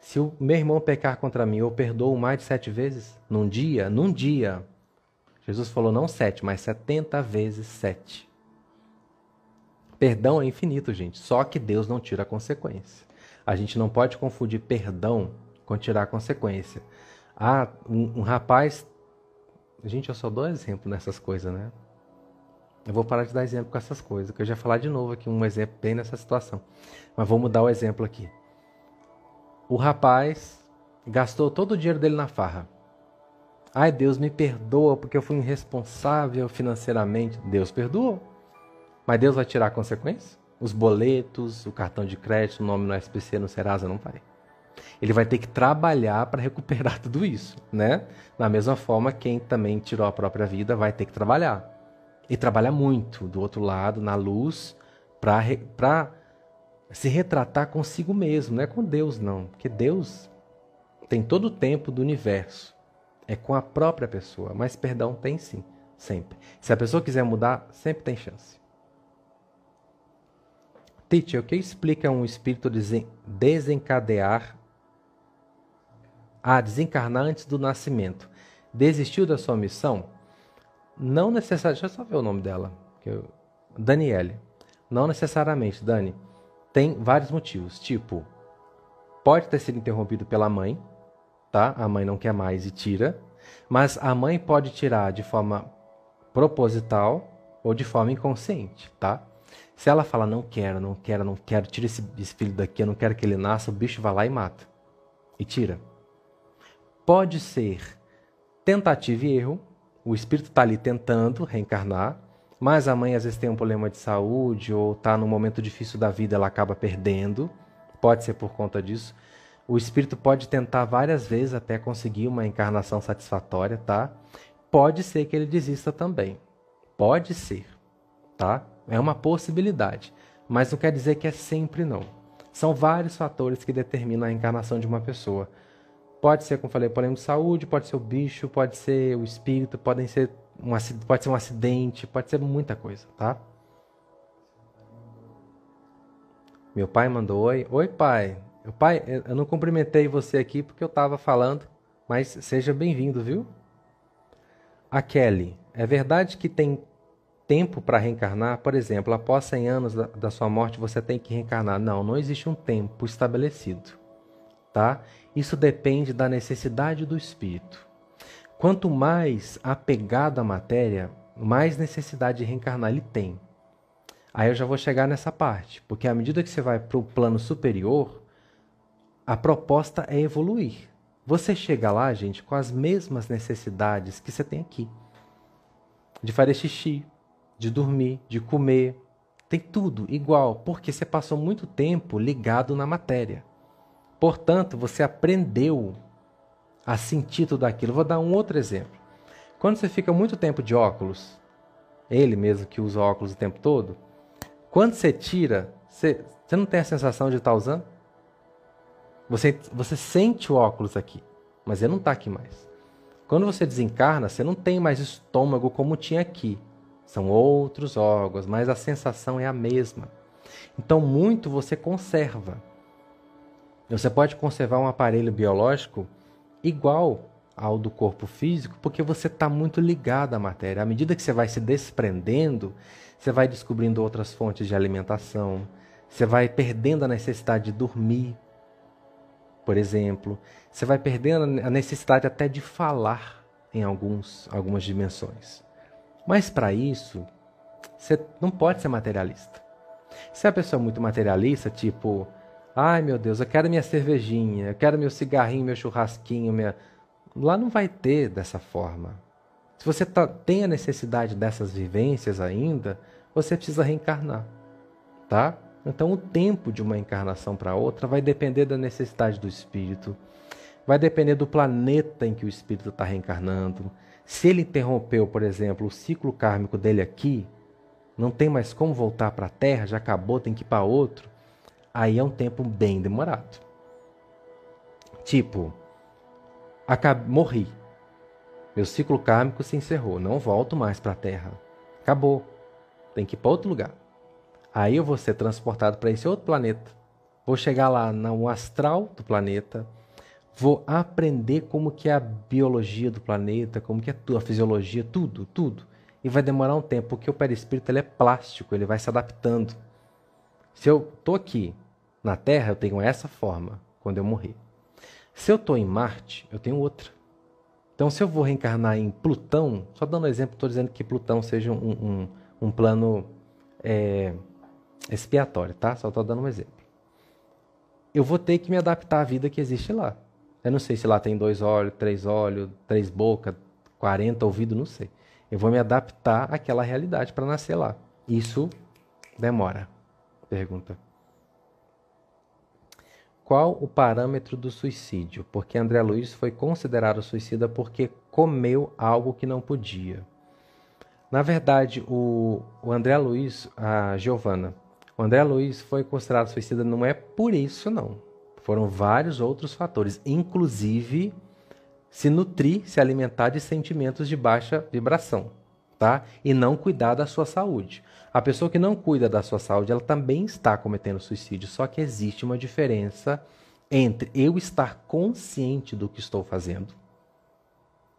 Se o meu irmão pecar contra mim, eu perdoo mais de sete vezes? Num dia? Num dia. Jesus falou não sete, mas setenta vezes sete. Perdão é infinito, gente. Só que Deus não tira consequência. A gente não pode confundir perdão com tirar consequência. Ah, um, um rapaz. Gente, eu só dou exemplo nessas coisas, né? Eu vou parar de dar exemplo com essas coisas, que eu já falar de novo aqui um exemplo bem nessa situação. Mas vou mudar o exemplo aqui. O rapaz gastou todo o dinheiro dele na farra. Ai, Deus me perdoa porque eu fui irresponsável financeiramente. Deus perdoou. Mas Deus vai tirar a consequência? Os boletos, o cartão de crédito, o nome no SPC, no Serasa, não vai. Ele vai ter que trabalhar para recuperar tudo isso, né? Da mesma forma, quem também tirou a própria vida vai ter que trabalhar. E trabalhar muito, do outro lado, na luz, para se retratar consigo mesmo, não é com Deus, não. Porque Deus tem todo o tempo do universo é com a própria pessoa, mas perdão tem sim, sempre. Se a pessoa quiser mudar, sempre tem chance. Tite, o que explica um espírito desencadear a desencarnar antes do nascimento? Desistiu da sua missão? Não necessariamente. Deixa eu só ver o nome dela. Eu... Daniele. Não necessariamente, Dani. Tem vários motivos. Tipo, pode ter sido interrompido pela mãe, tá? A mãe não quer mais e tira, mas a mãe pode tirar de forma proposital ou de forma inconsciente, tá? Se ela fala não quero, não quero, não quero, tira esse, esse filho daqui, eu não quero que ele nasça, o bicho vai lá e mata. E tira. Pode ser tentativa e erro, o espírito está ali tentando reencarnar, mas a mãe às vezes tem um problema de saúde ou está num momento difícil da vida, ela acaba perdendo. Pode ser por conta disso. O espírito pode tentar várias vezes até conseguir uma encarnação satisfatória, tá? Pode ser que ele desista também. Pode ser, tá? É uma possibilidade, mas não quer dizer que é sempre não. São vários fatores que determinam a encarnação de uma pessoa. Pode ser, como falei, problema de saúde, pode ser o bicho, pode ser o espírito, podem ser um, pode ser um acidente, pode ser muita coisa, tá? Meu pai mandou oi. Oi, pai. O pai, eu não cumprimentei você aqui porque eu estava falando, mas seja bem-vindo, viu? A Kelly, é verdade que tem tempo para reencarnar? Por exemplo, após 100 anos da, da sua morte você tem que reencarnar? Não, não existe um tempo estabelecido, tá? Isso depende da necessidade do espírito. Quanto mais apegado à matéria, mais necessidade de reencarnar ele tem. Aí eu já vou chegar nessa parte, porque à medida que você vai para o plano superior, a proposta é evoluir. Você chega lá, gente, com as mesmas necessidades que você tem aqui. De fazer xixi, de dormir, de comer. Tem tudo igual, porque você passou muito tempo ligado na matéria. Portanto, você aprendeu a sentir tudo aquilo. Vou dar um outro exemplo. Quando você fica muito tempo de óculos, ele mesmo que usa óculos o tempo todo, quando você tira, você, você não tem a sensação de estar usando? Você, você sente o óculos aqui, mas ele não está aqui mais. Quando você desencarna, você não tem mais estômago como tinha aqui. São outros órgãos, mas a sensação é a mesma. Então, muito você conserva. Você pode conservar um aparelho biológico igual ao do corpo físico, porque você está muito ligado à matéria. À medida que você vai se desprendendo, você vai descobrindo outras fontes de alimentação, você vai perdendo a necessidade de dormir, por exemplo. Você vai perdendo a necessidade até de falar em alguns, algumas dimensões. Mas para isso, você não pode ser materialista. Se a pessoa é muito materialista, tipo, ai meu Deus, eu quero minha cervejinha, eu quero meu cigarrinho, meu churrasquinho, minha... lá não vai ter dessa forma. Se você tá, tem a necessidade dessas vivências ainda, você precisa reencarnar, tá? Então, o tempo de uma encarnação para outra vai depender da necessidade do espírito, vai depender do planeta em que o espírito está reencarnando. Se ele interrompeu, por exemplo, o ciclo kármico dele aqui, não tem mais como voltar para a Terra, já acabou, tem que ir para outro, aí é um tempo bem demorado. Tipo, acab... morri. Meu ciclo kármico se encerrou, não volto mais para a Terra. Acabou. Tem que ir para outro lugar. Aí eu vou ser transportado para esse outro planeta. Vou chegar lá no astral do planeta. Vou aprender como que é a biologia do planeta, como que é a fisiologia, tudo, tudo. E vai demorar um tempo, porque o perispírito ele é plástico, ele vai se adaptando. Se eu estou aqui na Terra, eu tenho essa forma quando eu morrer. Se eu estou em Marte, eu tenho outra. Então, se eu vou reencarnar em Plutão, só dando um exemplo, estou dizendo que Plutão seja um, um, um plano é, expiatório, tá? Só estou dando um exemplo. Eu vou ter que me adaptar à vida que existe lá. Eu não sei se lá tem dois olhos, três olhos, três bocas, quarenta ouvidos, não sei. Eu vou me adaptar àquela realidade para nascer lá. Isso demora. Pergunta. Qual o parâmetro do suicídio? Porque André Luiz foi considerado suicida porque comeu algo que não podia. Na verdade, o, o André Luiz, a Giovana, o André Luiz foi considerado suicida não é por isso, não. Foram vários outros fatores, inclusive se nutrir, se alimentar de sentimentos de baixa vibração, tá? E não cuidar da sua saúde. A pessoa que não cuida da sua saúde, ela também está cometendo suicídio, só que existe uma diferença entre eu estar consciente do que estou fazendo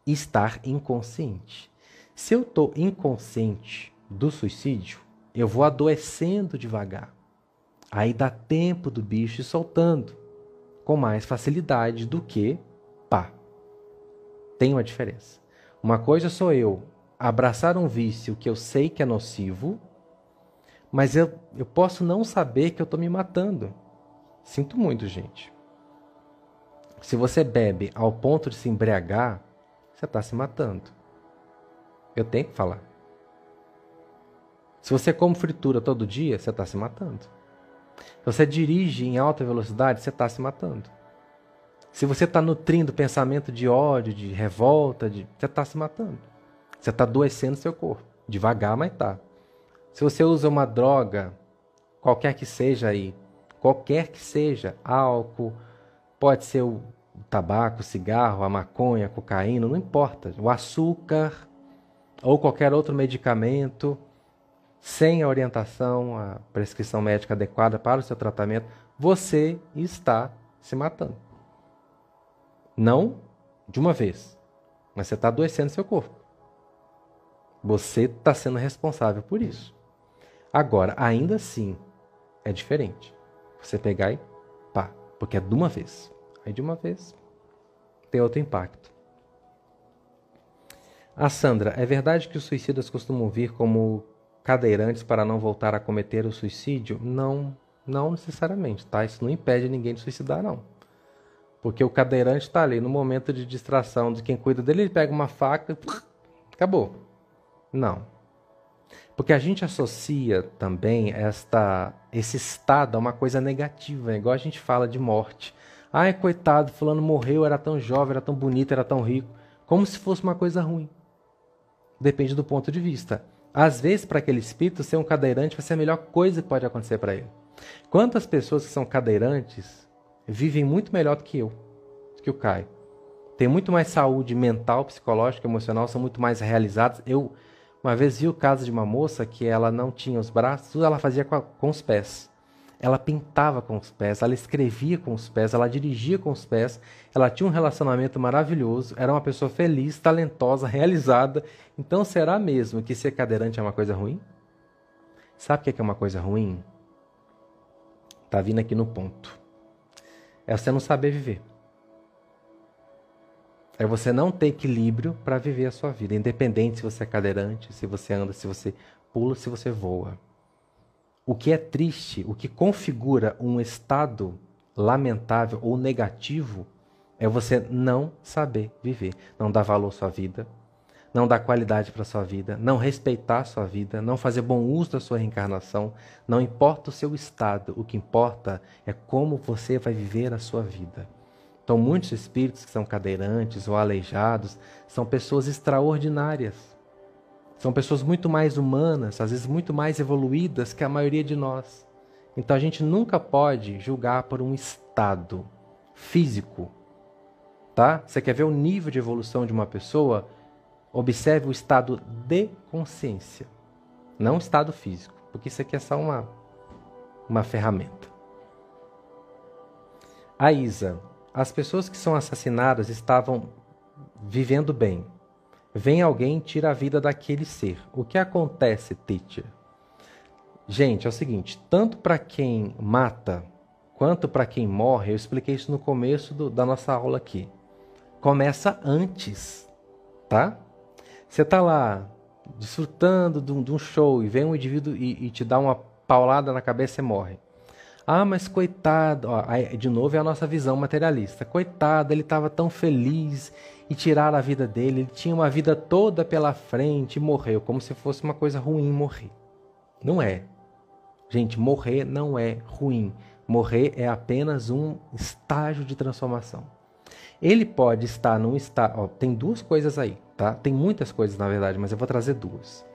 e estar inconsciente. Se eu estou inconsciente do suicídio, eu vou adoecendo devagar. Aí dá tempo do bicho ir soltando com mais facilidade do que pá. Tem uma diferença. Uma coisa sou eu abraçar um vício que eu sei que é nocivo, mas eu, eu posso não saber que eu estou me matando. Sinto muito, gente. Se você bebe ao ponto de se embriagar, você está se matando. Eu tenho que falar. Se você come fritura todo dia, você está se matando. Se você dirige em alta velocidade, você está se matando. Se você está nutrindo pensamento de ódio, de revolta, de... você está se matando. Você está adoecendo seu corpo. Devagar, mas está. Se você usa uma droga, qualquer que seja aí, qualquer que seja, álcool, pode ser o tabaco, o cigarro, a maconha, a cocaína, não importa. O açúcar ou qualquer outro medicamento sem a orientação, a prescrição médica adequada para o seu tratamento, você está se matando. Não de uma vez, mas você está adoecendo seu corpo. Você está sendo responsável por isso. Agora, ainda assim, é diferente. Você pegar e pá, porque é de uma vez. Aí de uma vez tem outro impacto. A Sandra, é verdade que os suicidas costumam vir como cadeirantes para não voltar a cometer o suicídio? Não, não necessariamente, tá? Isso não impede ninguém de suicidar, não. Porque o cadeirante está ali no momento de distração de quem cuida dele, ele pega uma faca e acabou. Não. Porque a gente associa também esta, esse estado a uma coisa negativa, igual a gente fala de morte. Ai, coitado, fulano morreu, era tão jovem, era tão bonito, era tão rico. Como se fosse uma coisa ruim. Depende do ponto de vista. Às vezes, para aquele espírito, ser um cadeirante vai ser a melhor coisa que pode acontecer para ele. Quantas pessoas que são cadeirantes vivem muito melhor do que eu, do que o Caio? Tem muito mais saúde mental, psicológica, emocional, são muito mais realizados. Eu, uma vez, vi o caso de uma moça que ela não tinha os braços, ela fazia com, a, com os pés. Ela pintava com os pés, ela escrevia com os pés, ela dirigia com os pés, ela tinha um relacionamento maravilhoso, era uma pessoa feliz, talentosa, realizada. Então será mesmo que ser cadeirante é uma coisa ruim? Sabe o que é uma coisa ruim? Tá vindo aqui no ponto. É você não saber viver. É você não ter equilíbrio para viver a sua vida, independente se você é cadeirante, se você anda, se você pula, se você voa. O que é triste, o que configura um estado lamentável ou negativo, é você não saber viver, não dar valor à sua vida, não dar qualidade para sua vida, não respeitar a sua vida, não fazer bom uso da sua reencarnação. Não importa o seu estado, o que importa é como você vai viver a sua vida. Então, muitos espíritos que são cadeirantes ou aleijados são pessoas extraordinárias são pessoas muito mais humanas, às vezes muito mais evoluídas que a maioria de nós. Então a gente nunca pode julgar por um estado físico. Tá? Você quer ver o nível de evolução de uma pessoa? Observe o estado de consciência, não o estado físico, porque isso aqui é só uma, uma ferramenta. A Isa, as pessoas que são assassinadas estavam vivendo bem, Vem alguém e tira a vida daquele ser. O que acontece, teacher? Gente, é o seguinte: tanto para quem mata quanto para quem morre, eu expliquei isso no começo do, da nossa aula aqui. Começa antes, tá? Você tá lá desfrutando de um, de um show e vem um indivíduo e, e, te dá uma paulada na cabeça e morre. Ah, mas coitado, ó, aí, de novo é a nossa visão materialista. Coitado, ele estava tão feliz e tiraram a vida dele. Ele tinha uma vida toda pela frente e morreu, como se fosse uma coisa ruim morrer. Não é. Gente, morrer não é ruim. Morrer é apenas um estágio de transformação. Ele pode estar num estado. Tem duas coisas aí, tá? Tem muitas coisas na verdade, mas eu vou trazer duas.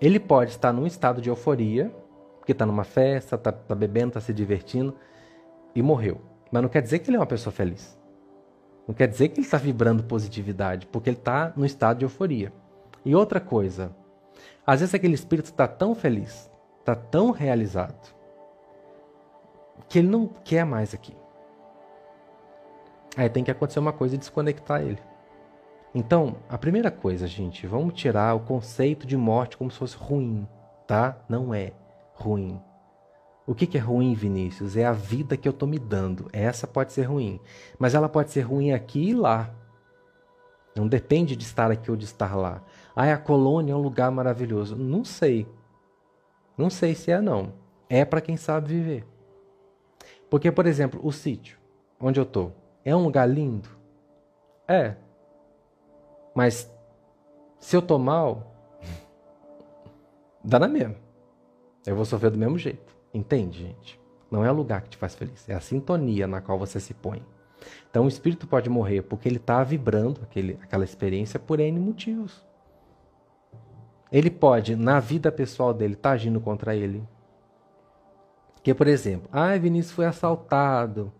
Ele pode estar num estado de euforia, porque está numa festa, está tá bebendo, está se divertindo e morreu. Mas não quer dizer que ele é uma pessoa feliz. Não quer dizer que ele está vibrando positividade, porque ele está no estado de euforia. E outra coisa, às vezes aquele espírito está tão feliz, está tão realizado, que ele não quer mais aqui. Aí tem que acontecer uma coisa e desconectar ele. Então, a primeira coisa, gente, vamos tirar o conceito de morte como se fosse ruim, tá? Não é ruim. O que, que é ruim, Vinícius? É a vida que eu estou me dando. Essa pode ser ruim. Mas ela pode ser ruim aqui e lá. Não depende de estar aqui ou de estar lá. Ah, a colônia é um lugar maravilhoso. Não sei. Não sei se é não. É para quem sabe viver. Porque, por exemplo, o sítio onde eu estou é um lugar lindo? É. Mas se eu tô mal, dá na mesma. Eu vou sofrer do mesmo jeito. Entende, gente? Não é o lugar que te faz feliz, é a sintonia na qual você se põe. Então o espírito pode morrer porque ele está vibrando aquele, aquela experiência por N motivos. Ele pode, na vida pessoal dele, estar tá agindo contra ele. Que, por exemplo, ah, Vinícius foi assaltado.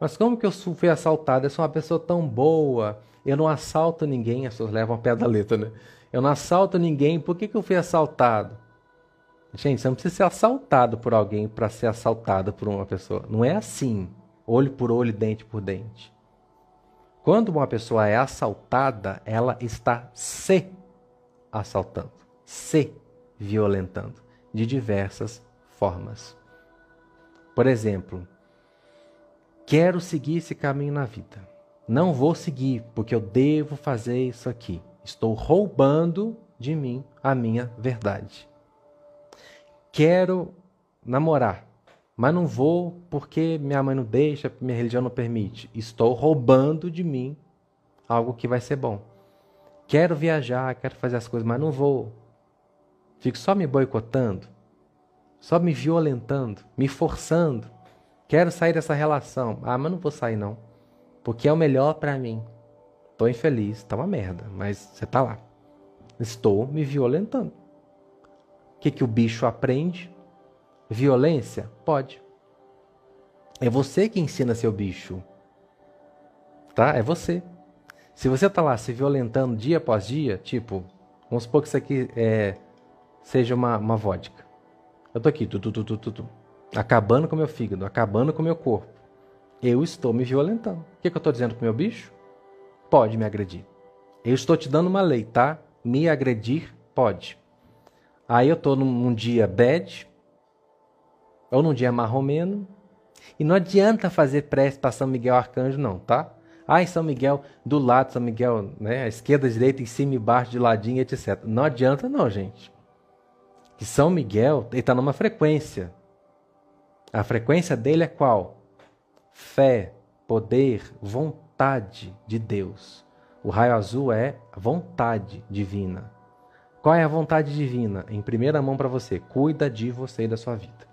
Mas como que eu fui assaltado? Eu sou uma pessoa tão boa. Eu não assalto ninguém. As pessoas levam a pé da letra, né? Eu não assalto ninguém. Por que, que eu fui assaltado? Gente, você não precisa ser assaltado por alguém para ser assaltado por uma pessoa. Não é assim, olho por olho, dente por dente. Quando uma pessoa é assaltada, ela está se assaltando, se violentando de diversas formas. Por exemplo, quero seguir esse caminho na vida. Não vou seguir porque eu devo fazer isso aqui. Estou roubando de mim a minha verdade. Quero namorar, mas não vou porque minha mãe não deixa, minha religião não permite. Estou roubando de mim algo que vai ser bom. Quero viajar, quero fazer as coisas, mas não vou. Fico só me boicotando, só me violentando, me forçando. Quero sair dessa relação. Ah, mas não vou sair não, porque é o melhor para mim. Tô infeliz, tá uma merda, mas você tá lá. Estou me violentando. O que, que o bicho aprende? Violência? Pode. É você que ensina seu bicho. Tá? É você. Se você tá lá se violentando dia após dia, tipo, vamos supor que isso aqui é, seja uma, uma vodka. Eu tô aqui, tu, tu, tu, tu, tu, acabando com meu fígado, acabando com meu corpo. Eu estou me violentando. O que, que eu estou dizendo pro meu bicho? Pode me agredir. Eu estou te dando uma lei, tá? Me agredir pode. Aí eu estou num, num dia bad, ou num dia marromeno. E não adianta fazer prece para São Miguel Arcanjo, não, tá? Ah, em São Miguel, do lado, São Miguel, né? A esquerda, a direita, em cima embaixo, de ladinho, etc. Não adianta, não, gente. Que São Miguel, ele está numa frequência. A frequência dele é qual? Fé, poder, vontade de Deus. O raio azul é vontade divina. Qual é a vontade divina? Em primeira mão para você, cuida de você e da sua vida.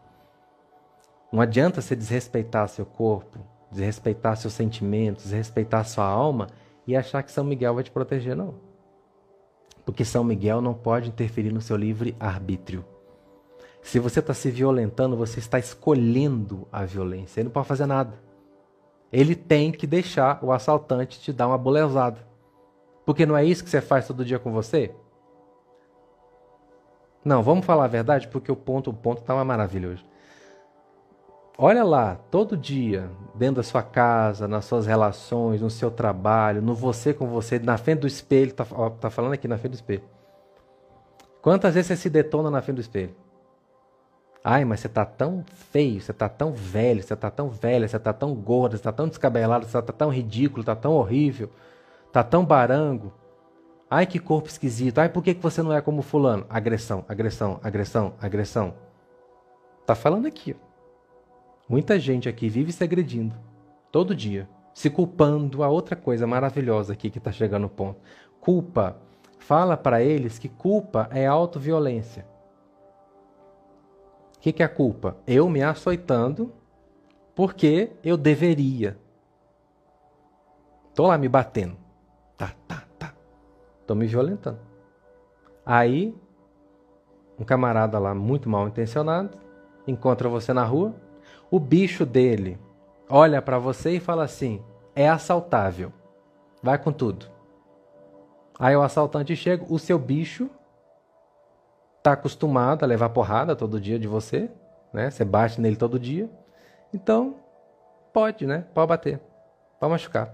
Não adianta você desrespeitar seu corpo, desrespeitar seus sentimentos, desrespeitar sua alma e achar que São Miguel vai te proteger, não. Porque São Miguel não pode interferir no seu livre arbítrio. Se você está se violentando, você está escolhendo a violência. Ele não pode fazer nada. Ele tem que deixar o assaltante te dar uma bolezada. Porque não é isso que você faz todo dia com você? Não, vamos falar a verdade, porque o ponto, o ponto tá uma maravilha hoje. Olha lá, todo dia, dentro da sua casa, nas suas relações, no seu trabalho, no você com você, na frente do espelho, tá, ó, tá falando aqui na frente do espelho. Quantas vezes você se detona na frente do espelho? Ai, mas você tá tão feio, você tá tão velho, você tá tão velha, você tá tão gorda, você tá tão descabelado, você tá tão ridículo, tá tão horrível, tá tão barango. Ai, que corpo esquisito. Ai, por que, que você não é como fulano? Agressão, agressão, agressão, agressão. Tá falando aqui, ó. Muita gente aqui vive se agredindo, todo dia, se culpando a outra coisa maravilhosa aqui que está chegando no ponto. Culpa. Fala para eles que culpa é autoviolência. O que, que é culpa? Eu me açoitando porque eu deveria. Tô lá me batendo. Tá, tá, tá. Tô me violentando. Aí, um camarada lá muito mal intencionado encontra você na rua, o bicho dele olha para você e fala assim: é assaltável, vai com tudo. Aí o assaltante chega, o seu bicho está acostumado a levar porrada todo dia de você, né? Você bate nele todo dia, então pode, né? Pode bater, pode machucar,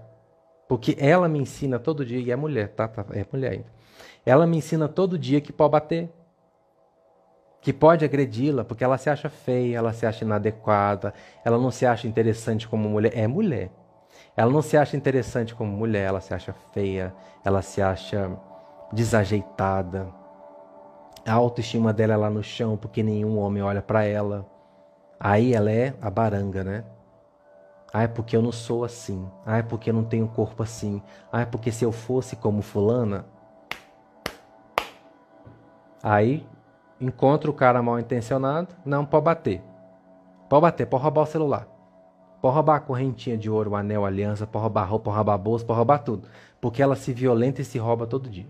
porque ela me ensina todo dia e é mulher, tá? tá é mulher ainda. Ela me ensina todo dia que pode bater, que pode agredi-la porque ela se acha feia, ela se acha inadequada, ela não se acha interessante como mulher. É mulher. Ela não se acha interessante como mulher, ela se acha feia, ela se acha desajeitada. A autoestima dela é lá no chão porque nenhum homem olha para ela. Aí ela é a baranga, né? Ah, é porque eu não sou assim. Ah, é porque eu não tenho corpo assim. Ah, é porque se eu fosse como fulana. Aí encontra o cara mal intencionado, não pode bater. Pode bater, pode roubar o celular. Pode roubar a correntinha de ouro, o anel, a aliança, pode roubar roupa, pode roubar a bolsa, pode roubar tudo. Porque ela se violenta e se rouba todo dia.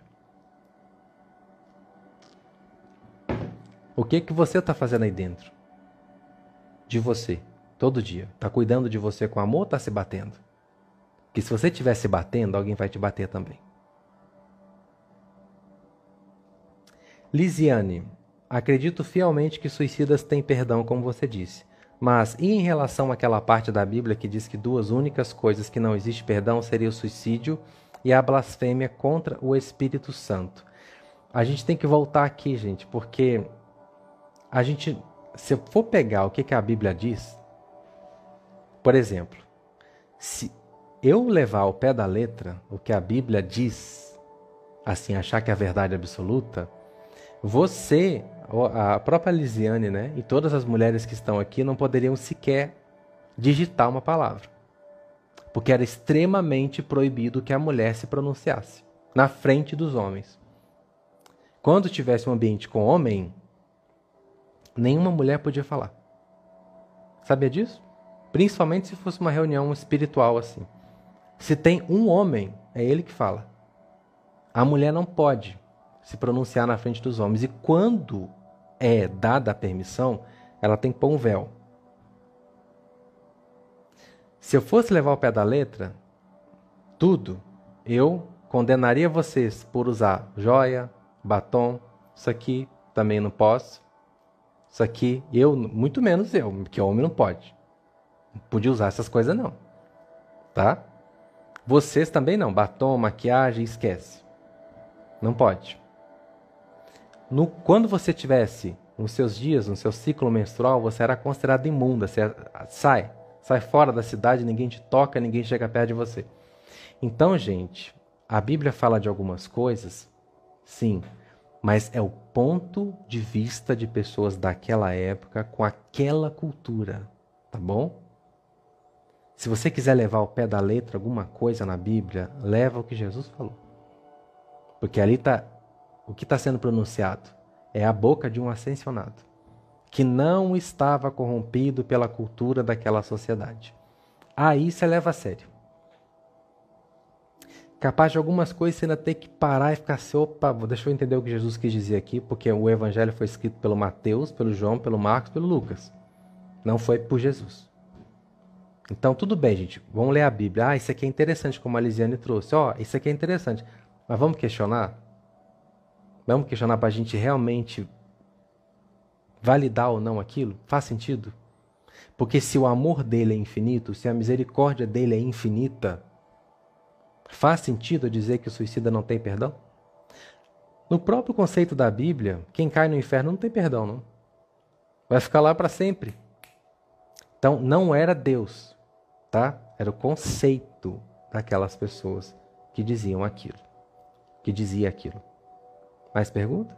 O que que você está fazendo aí dentro? De você, todo dia. Está cuidando de você com amor ou está se batendo? Porque se você estiver se batendo, alguém vai te bater também. Lisiane, acredito fielmente que suicidas têm perdão, como você disse. Mas e em relação àquela parte da Bíblia que diz que duas únicas coisas que não existe perdão seria o suicídio e a blasfêmia contra o Espírito Santo? A gente tem que voltar aqui, gente, porque a gente, se eu for pegar o que, que a Bíblia diz, por exemplo, se eu levar ao pé da letra o que a Bíblia diz, assim, achar que é a verdade absoluta, você, a própria Lisiane, né, e todas as mulheres que estão aqui não poderiam sequer digitar uma palavra. Porque era extremamente proibido que a mulher se pronunciasse na frente dos homens. Quando tivesse um ambiente com homem, nenhuma mulher podia falar. Sabia disso? Principalmente se fosse uma reunião espiritual assim. Se tem um homem, é ele que fala. A mulher não pode se pronunciar na frente dos homens. E quando é dada a permissão, ela tem que pôr um véu. Se eu fosse levar o pé da letra, tudo, eu condenaria vocês por usar joia, batom, isso aqui também não posso. Isso aqui, eu, muito menos eu, porque homem não pode. Podia usar essas coisas não. Tá? Vocês também não, batom, maquiagem, esquece. Não pode. No, quando você tivesse nos seus dias, no seu ciclo menstrual, você era considerado imunda. Você sai, sai fora da cidade, ninguém te toca, ninguém chega perto de você. Então, gente, a Bíblia fala de algumas coisas, sim, mas é o ponto de vista de pessoas daquela época com aquela cultura, tá bom? Se você quiser levar ao pé da letra alguma coisa na Bíblia, leva o que Jesus falou. Porque ali está o que está sendo pronunciado é a boca de um ascensionado, que não estava corrompido pela cultura daquela sociedade. Aí você leva a sério. Capaz de algumas coisas você ainda ter que parar e ficar assim, opa, deixa eu entender o que Jesus quis dizer aqui, porque o evangelho foi escrito pelo Mateus, pelo João, pelo Marcos, pelo Lucas. Não foi por Jesus. Então, tudo bem, gente. Vamos ler a Bíblia. Ah, isso aqui é interessante, como a Lisiane trouxe. Ó, oh, isso aqui é interessante. Mas vamos questionar? Vamos questionar para a gente realmente validar ou não aquilo? Faz sentido? Porque se o amor dele é infinito, se a misericórdia dele é infinita, faz sentido dizer que o suicida não tem perdão? No próprio conceito da Bíblia, quem cai no inferno não tem perdão, não. Vai ficar lá para sempre. Então, não era Deus, tá? Era o conceito daquelas pessoas que diziam aquilo, que dizia aquilo. Mais pergunta?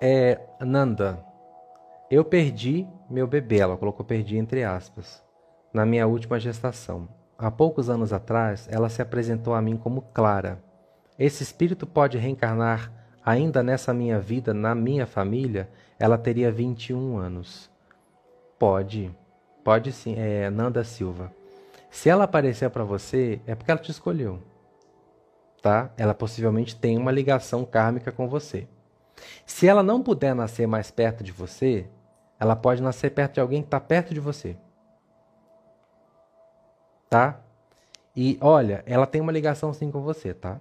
É, Nanda, eu perdi meu bebê, ela colocou perdi entre aspas, na minha última gestação. Há poucos anos atrás, ela se apresentou a mim como Clara. Esse espírito pode reencarnar ainda nessa minha vida, na minha família? Ela teria 21 anos. Pode, pode sim, é Nanda Silva. Se ela aparecer para você, é porque ela te escolheu tá? Ela possivelmente tem uma ligação kármica com você. Se ela não puder nascer mais perto de você, ela pode nascer perto de alguém que está perto de você. Tá? E olha, ela tem uma ligação sim com você, tá?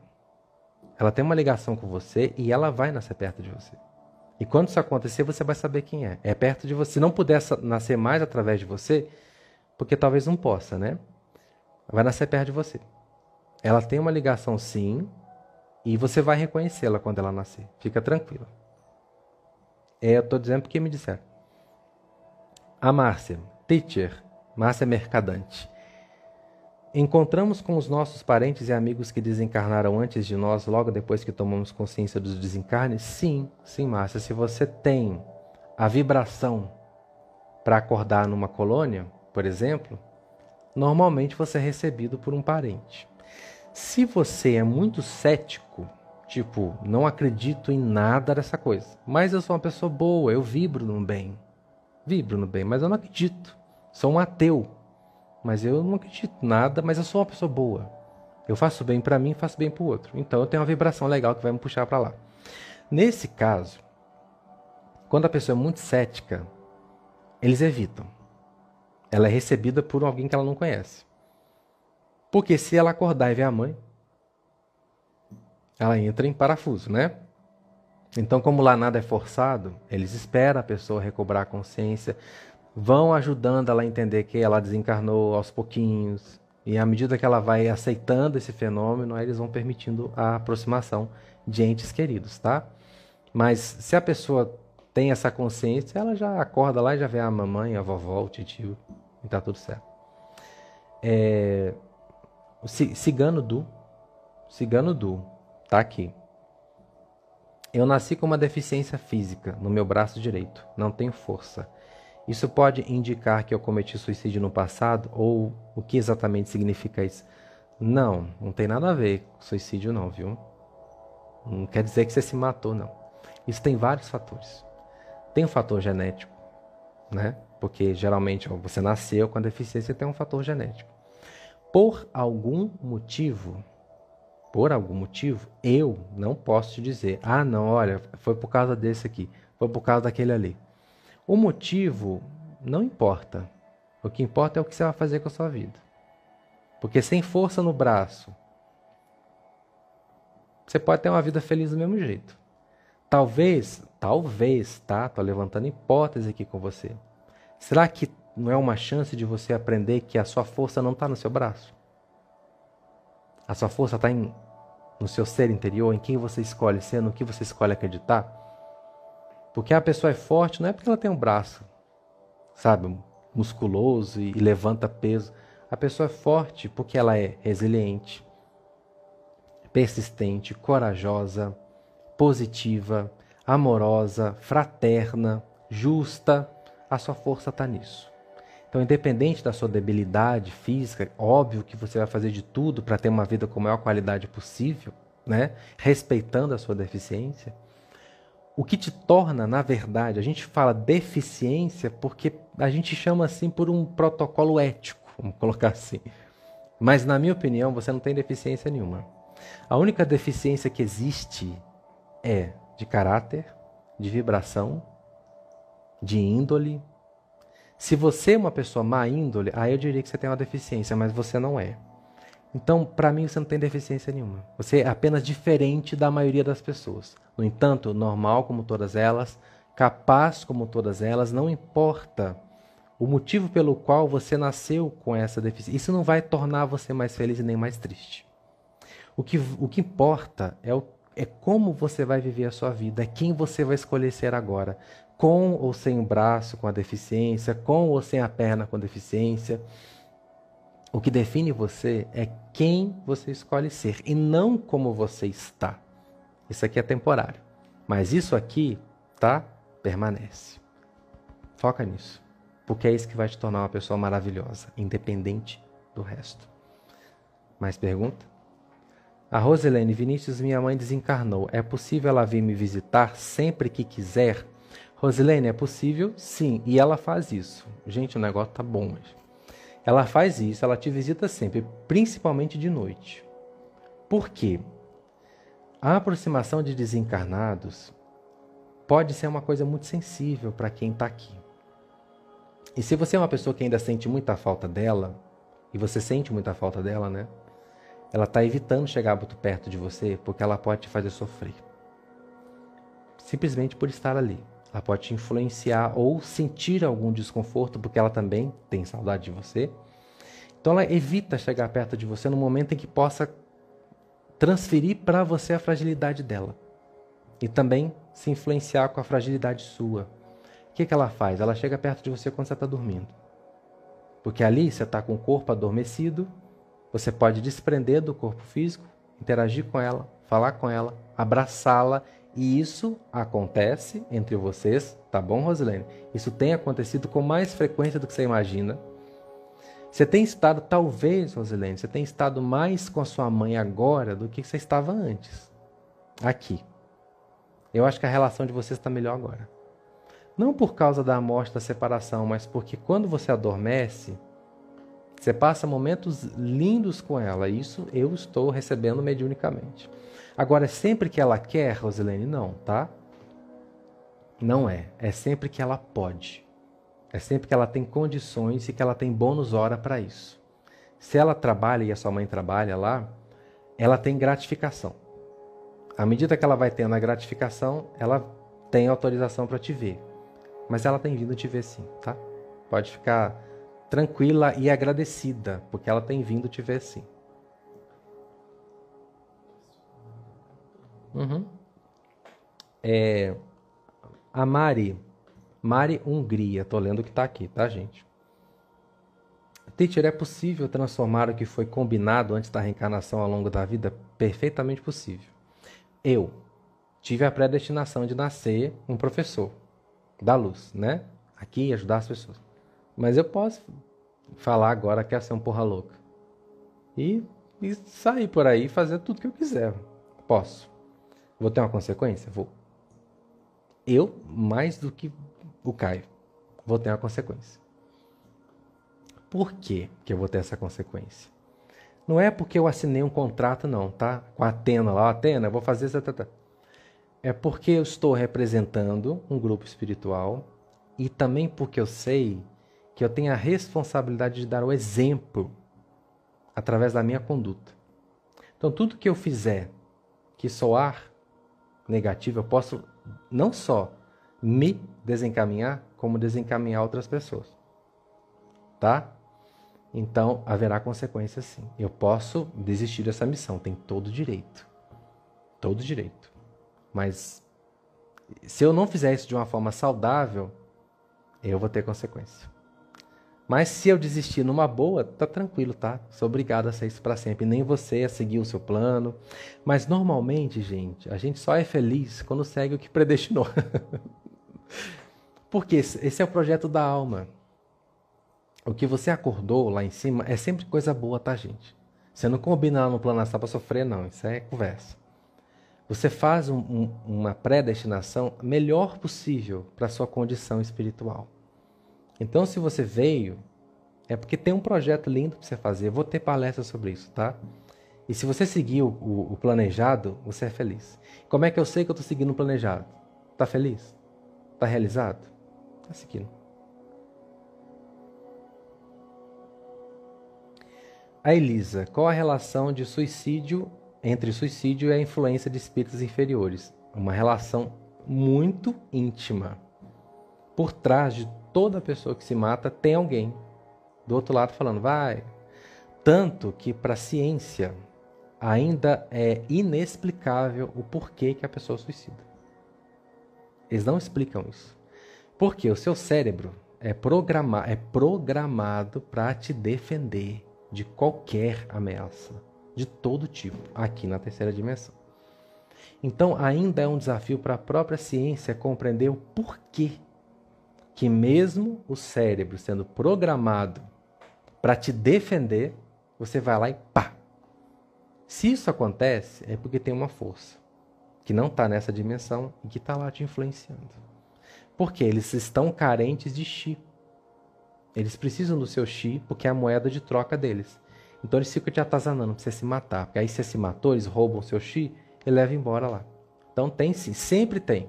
Ela tem uma ligação com você e ela vai nascer perto de você. E quando isso acontecer, você vai saber quem é. É perto de você. Se não puder nascer mais através de você, porque talvez não possa, né? Vai nascer perto de você. Ela tem uma ligação sim, e você vai reconhecê-la quando ela nascer. Fica tranquila. É, eu estou dizendo porque me disseram. A Márcia, teacher, Márcia Mercadante. Encontramos com os nossos parentes e amigos que desencarnaram antes de nós, logo depois que tomamos consciência dos desencarnes? Sim, sim, Márcia. Se você tem a vibração para acordar numa colônia, por exemplo, normalmente você é recebido por um parente. Se você é muito cético, tipo, não acredito em nada dessa coisa, mas eu sou uma pessoa boa, eu vibro no bem. Vibro no bem, mas eu não acredito. Sou um ateu, mas eu não acredito nada, mas eu sou uma pessoa boa. Eu faço bem para mim, faço bem para o outro. Então eu tenho uma vibração legal que vai me puxar para lá. Nesse caso, quando a pessoa é muito cética, eles evitam. Ela é recebida por alguém que ela não conhece. Porque se ela acordar e ver a mãe, ela entra em parafuso, né? Então, como lá nada é forçado, eles esperam a pessoa recobrar a consciência, vão ajudando ela a entender que ela desencarnou aos pouquinhos, e à medida que ela vai aceitando esse fenômeno, eles vão permitindo a aproximação de entes queridos, tá? Mas se a pessoa tem essa consciência, ela já acorda lá e já vê a mamãe, a vovó, o tio, e tá tudo certo. É, cigano Du, cigano Du, tá aqui. Eu nasci com uma deficiência física no meu braço direito, não tenho força. Isso pode indicar que eu cometi suicídio no passado ou o que exatamente significa isso? Não, não tem nada a ver com suicídio não, viu? Não quer dizer que você se matou, não. Isso tem vários fatores. Tem o fator genético, né? Porque geralmente você nasceu com a deficiência tem um fator genético. Por algum motivo, por algum motivo, eu não posso te dizer, ah, não, olha, foi por causa desse aqui, foi por causa daquele ali. O motivo não importa. O que importa é o que você vai fazer com a sua vida. Porque sem força no braço, você pode ter uma vida feliz do mesmo jeito. Talvez, talvez, tá? Tô levantando hipótese aqui com você. Será que não é uma chance de você aprender que a sua força não está no seu braço? A sua força está no seu ser interior, em quem você escolhe ser, no que você escolhe acreditar? Porque a pessoa é forte não é porque ela tem um braço, sabe, musculoso e, levanta peso. A pessoa é forte porque ela é resiliente, persistente, corajosa, positiva, amorosa, fraterna, justa. A sua força está nisso. Então, independente da sua debilidade física, óbvio que você vai fazer de tudo para ter uma vida com a maior qualidade possível, né? respeitando a sua deficiência. O que te torna, na verdade, a gente fala deficiência porque a gente chama assim por um protocolo ético, vamos colocar assim. Mas, na minha opinião, você não tem deficiência nenhuma. A única deficiência que existe é de caráter, de vibração, de índole, se você é uma pessoa má índole, aí eu diria que você tem uma deficiência, mas você não é. Então, para mim, você não tem deficiência nenhuma. Você é apenas diferente da maioria das pessoas. No entanto, normal como todas elas, capaz como todas elas, não importa o motivo pelo qual você nasceu com essa deficiência. Isso não vai tornar você mais feliz nem mais triste. O que, o que importa é, o, é como você vai viver a sua vida, é quem você vai escolher ser agora com ou sem o braço com a deficiência, com ou sem a perna com deficiência. O que define você é quem você escolhe ser e não como você está. Isso aqui é temporário, mas isso aqui, tá? Permanece. Foca nisso, porque é isso que vai te tornar uma pessoa maravilhosa, independente do resto. Mais pergunta? A Roselene Vinícius, minha mãe desencarnou. É possível ela vir me visitar sempre que quiser? Rosilene, é possível? Sim, e ela faz isso. Gente, o negócio tá bom hoje. Ela faz isso, ela te visita sempre, principalmente de noite. Por quê? A aproximação de desencarnados pode ser uma coisa muito sensível para quem está aqui. E se você é uma pessoa que ainda sente muita falta dela, e você sente muita falta dela, né? Ela está evitando chegar muito perto de você porque ela pode te fazer sofrer. Simplesmente por estar ali. Ela pode te influenciar ou sentir algum desconforto, porque ela também tem saudade de você. Então ela evita chegar perto de você no momento em que possa transferir para você a fragilidade dela. E também se influenciar com a fragilidade sua. O que, que ela faz? Ela chega perto de você quando você está dormindo. Porque ali você está com o corpo adormecido, você pode desprender do corpo físico, interagir com ela, falar com ela, abraçá-la e isso acontece entre vocês, tá bom, Rosilene? Isso tem acontecido com mais frequência do que você imagina. Você tem estado, talvez, Rosilene, você tem estado mais com a sua mãe agora do que você estava antes. Aqui. Eu acho que a relação de vocês está melhor agora. Não por causa da morte, da separação, mas porque quando você adormece, você passa momentos lindos com ela. Isso eu estou recebendo mediunicamente. Agora, é sempre que ela quer, Rosilene, não, tá? Não é. É sempre que ela pode. É sempre que ela tem condições e que ela tem bônus hora para isso. Se ela trabalha e a sua mãe trabalha lá, ela tem gratificação. À medida que ela vai tendo a gratificação, ela tem autorização para te ver. Mas ela tem vindo te ver sim, tá? Pode ficar tranquila e agradecida, porque ela tem vindo te ver sim. Uhum. É, a Mari, Mari Hungria, tô lendo o que tá aqui, tá, gente? Teacher, é possível transformar o que foi combinado antes da reencarnação ao longo da vida? Perfeitamente possível. Eu tive a predestinação de nascer um professor da luz, né? Aqui ajudar as pessoas. Mas eu posso falar agora que é ser um porra louca. E, e sair por aí e fazer tudo que eu quiser. Posso. Vou ter uma consequência? Vou. Eu, mais do que o Caio, vou ter uma consequência. Por quê que eu vou ter essa consequência? Não é porque eu assinei um contrato, não, tá? Com a Atena lá, Atena, vou fazer isso. Tá, tá. É porque eu estou representando um grupo espiritual e também porque eu sei que eu tenho a responsabilidade de dar o exemplo através da minha conduta. Então, tudo que eu fizer que soar negativo, eu posso não só me desencaminhar, como desencaminhar outras pessoas. Tá? Então haverá consequências sim. Eu posso desistir dessa missão, tem todo direito. Todo direito. Mas se eu não fizer isso de uma forma saudável, eu vou ter consequência. Mas se eu desistir numa boa, tá tranquilo, tá? Sou obrigado a ser isso para sempre. Nem você a seguir o seu plano. Mas normalmente, gente, a gente só é feliz quando segue o que predestinou. Porque esse é o projeto da alma. O que você acordou lá em cima é sempre coisa boa, tá, gente? Você não combina lá no plano astral para sofrer, não. Isso é conversa. Você faz um, um, uma predestinação melhor possível para sua condição espiritual. Então, se você veio, é porque tem um projeto lindo para você fazer. Eu vou ter palestra sobre isso, tá? E se você seguir o, o, planejado, você é feliz. Como é que eu sei que eu estou seguindo o planejado? Está feliz? Está realizado? Está seguindo. A Elisa, qual a relação de suicídio entre suicídio e a influência de espíritos inferiores? Uma relação muito íntima. Por trás de toda pessoa que se mata tem alguém do outro lado falando, vai. Tanto que para a ciência ainda é inexplicável o porquê que a pessoa suicida. Eles não explicam isso. Porque o seu cérebro é, programa é programado para te defender de qualquer ameaça, de todo tipo, aqui na terceira dimensão. Então, ainda é um desafio para a própria ciência compreender o porquê que mesmo o cérebro sendo programado para te defender, você vai lá e pá. Se isso acontece, é porque tem uma força que não está nessa dimensão e que está lá te influenciando. Porque eles estão carentes de chi. Eles precisam do seu chi porque é a moeda de troca deles. Então eles ficam te atazanando para você se matar. Porque aí você se matou, eles roubam o seu chi e levam embora lá. Então tem sim, sempre tem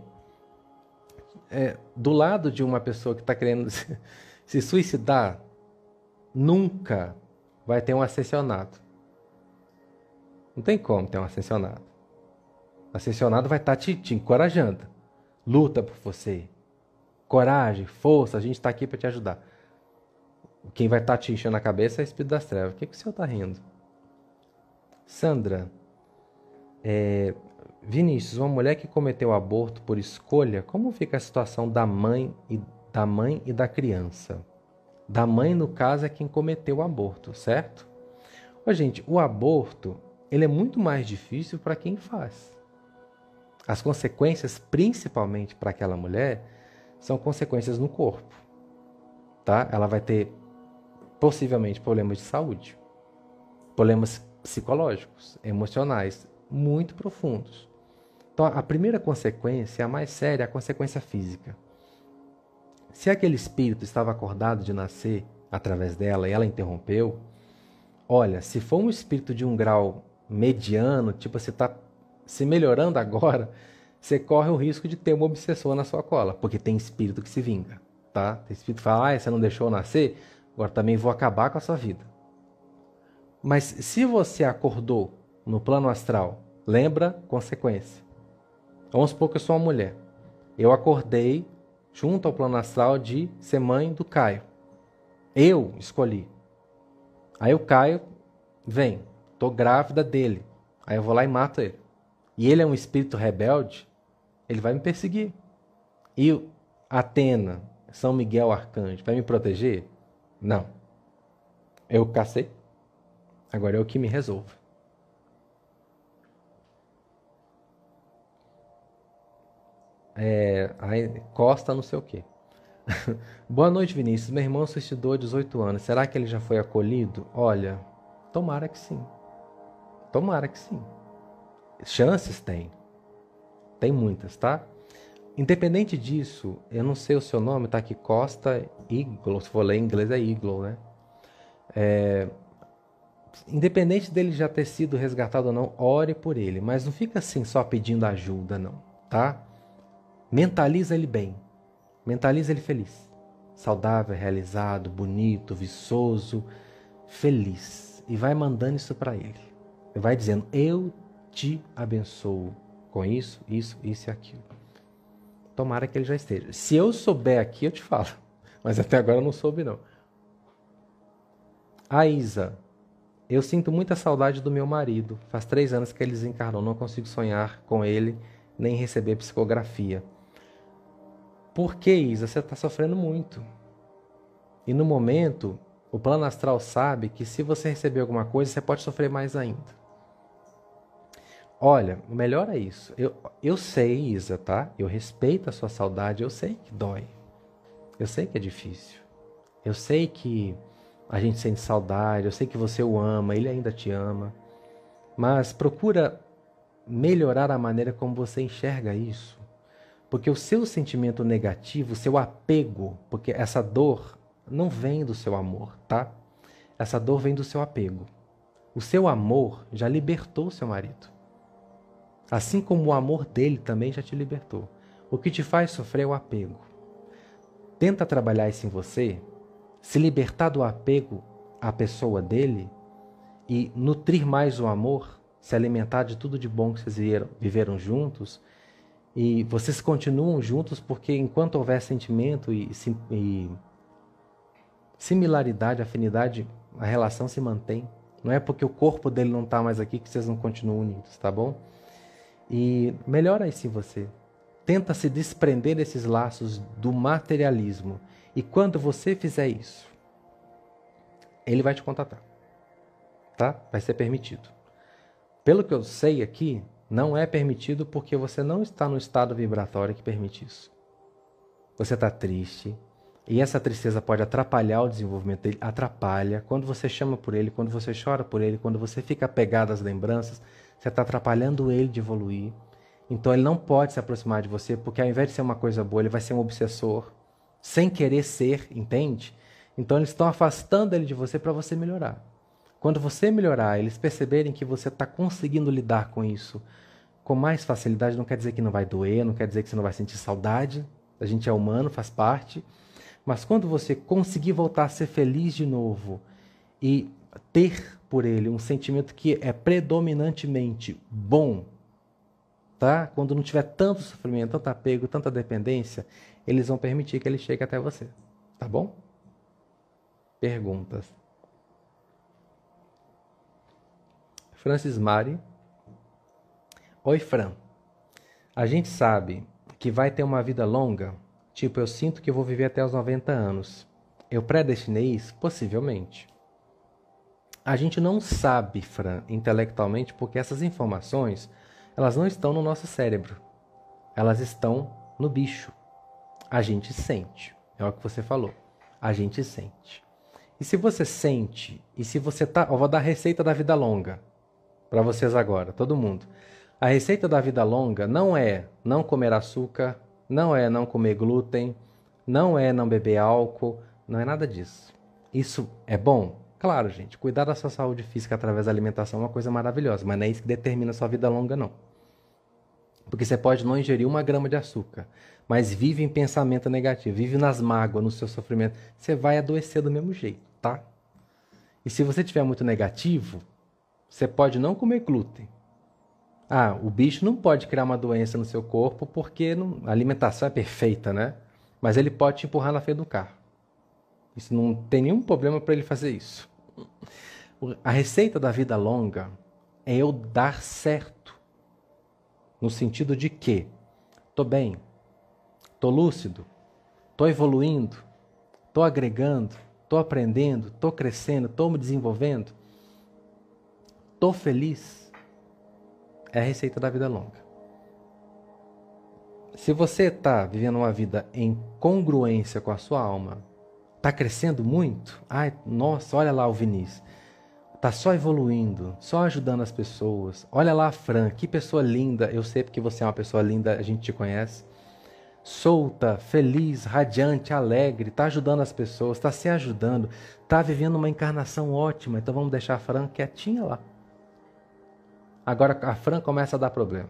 é, do lado de uma pessoa que está querendo se, se, suicidar, nunca vai ter um ascensionado. Não tem como ter um ascensionado. O ascensionado vai estar tá te, te encorajando. Luta por você. Coragem, força, a gente está aqui para te ajudar. Quem vai estar tá te enchendo a cabeça é o Espírito das Trevas. O que, que o senhor está rindo? Sandra, é, Vinícius, uma mulher que cometeu aborto por escolha, como fica a situação da mãe e da mãe e da criança? Da mãe, no caso, é quem cometeu o aborto, certo? Ô, gente, o aborto ele é muito mais difícil para quem faz. As consequências, principalmente para aquela mulher, são consequências no corpo. Tá? Ela vai ter possivelmente problemas de saúde, problemas psicológicos, emocionais muito profundos. Então, a primeira consequência, a mais séria, é a consequência física. Se aquele espírito estava acordado de nascer através dela e ela interrompeu, olha, se for um espírito de um grau mediano, tipo você está se melhorando agora, você corre o risco de ter uma obsessão na sua cola, porque tem espírito que se vinga, tá? Tem espírito que fala, ah, você não deixou nascer, agora também vou acabar com a sua vida. Mas se você acordou no plano astral Lembra? Consequência. Vamos supor que eu sou uma mulher. Eu acordei junto ao plano astral de ser mãe do Caio. Eu escolhi. Aí o Caio vem, tô grávida dele. Aí eu vou lá e mato ele. E ele é um espírito rebelde, ele vai me perseguir. E Atena, São Miguel Arcanjo, vai me proteger? Não. Eu cacei. Agora é o que me resolve. É, Costa não sei o quê. Boa noite, Vinícius. Meu irmão suicidou há 18 anos. Será que ele já foi acolhido? Olha, tomara que sim. Tomara que sim. Chances tem. Tem muitas, tá? Independente disso, eu não sei o seu nome, tá aqui Costa Iglo. Se for ler em inglês é Iglo, né? É, independente dele já ter sido resgatado ou não, ore por ele. Mas não fica assim só pedindo ajuda, não, tá? Mentaliza ele bem. Mentaliza ele feliz. Saudável, realizado, bonito, viçoso, feliz. E vai mandando isso para ele. Vai dizendo: Eu te abençoo com isso, isso, isso e aquilo. Tomara que ele já esteja. Se eu souber aqui, eu te falo. Mas até agora eu não soube, não. A Isa. Eu sinto muita saudade do meu marido. Faz três anos que ele desencarnou. Não consigo sonhar com ele nem receber psicografia. Por que, Isa? Você está sofrendo muito. E no momento, o plano astral sabe que se você receber alguma coisa, você pode sofrer mais ainda. Olha, melhor é isso. Eu, eu sei, Isa, tá? Eu respeito a sua saudade, eu sei que dói. Eu sei que é difícil. Eu sei que a gente sente saudade, eu sei que você o ama, ele ainda te ama. Mas procura melhorar a maneira como você enxerga isso. Porque o seu sentimento negativo, o seu apego, porque essa dor não vem do seu amor, tá? Essa dor vem do seu apego. O seu amor já libertou seu marido. Assim como o amor dele também já te libertou. O que te faz sofrer é o apego. Tenta trabalhar isso em você, se libertar do apego à pessoa dele e nutrir mais o amor, se alimentar de tudo de bom que vocês viveram, juntos. E vocês continuam juntos porque enquanto houver sentimento e, e similaridade, afinidade, a relação se mantém. Não é porque o corpo dele não está mais aqui que vocês não continuam unidos, tá bom? E melhora isso em você. Tenta se desprender desses laços do materialismo. E quando você fizer isso, ele vai te contatar. Tá? Vai ser permitido. Pelo que eu sei aqui, não é permitido porque você não está no estado vibratório que permite isso. Você está triste, e essa tristeza pode atrapalhar o desenvolvimento dele, atrapalha. Quando você chama por ele, quando você chora por ele, quando você fica apegado às lembranças, você está atrapalhando ele de evoluir. Então ele não pode se aproximar de você, porque ao invés de ser uma coisa boa, ele vai ser um obsessor, sem querer ser, entende? Então eles estão afastando ele de você para você melhorar. Quando você melhorar, eles perceberem que você está conseguindo lidar com isso com mais facilidade, não quer dizer que não vai doer, não quer dizer que você não vai sentir saudade. A gente é humano, faz parte. Mas quando você conseguir voltar a ser feliz de novo e ter por ele um sentimento que é predominantemente bom, tá? Quando não tiver tanto sofrimento, tanto apego, tanta dependência, eles vão permitir que ele chegue até você, tá bom? Perguntas. Francis Mari. Oi, Fran. A gente sabe que vai ter uma vida longa? Tipo, eu sinto que vou viver até os 90 anos. Eu predestinei isso? Possivelmente. A gente não sabe, Fran, intelectualmente, porque essas informações, elas não estão no nosso cérebro. Elas estão no bicho. A gente sente. É o que você falou. A gente sente. E se você sente, e se você tá, eu vou dar a receita da vida longa para vocês agora, todo mundo. A receita da vida longa não é não comer açúcar, não é não comer glúten, não é não beber álcool, não é nada disso. Isso é bom? Claro, gente, cuidar da sua saúde física através da alimentação é uma coisa maravilhosa, mas não é isso que determina a sua vida longa, não. Porque você pode não ingerir uma grama de açúcar, mas vive em pensamento negativo, vive nas mágoas, no seu sofrimento, você vai adoecer do mesmo jeito, tá? E se você tiver muito negativo, você pode não comer glúten. Ah, o bicho não pode criar uma doença no seu corpo porque não, a alimentação é perfeita, né? Mas ele pode te empurrar na frente do carro. Isso não tem nenhum problema para ele fazer isso. A receita da vida longa é eu dar certo. No sentido de que estou bem, estou lúcido, estou evoluindo, estou agregando, estou aprendendo, estou crescendo, estou me desenvolvendo, estou feliz é a receita da vida longa. Se você está vivendo uma vida em congruência com a sua alma, está crescendo muito, ai, nossa, olha lá o Vinícius, está só evoluindo, só ajudando as pessoas. Olha lá a Fran, que pessoa linda. Eu sei porque você é uma pessoa linda, a gente te conhece. Solta, feliz, radiante, alegre, está ajudando as pessoas, está se ajudando, está vivendo uma encarnação ótima. Então vamos deixar a Fran quietinha lá. Agora a Fran começa a dar problema.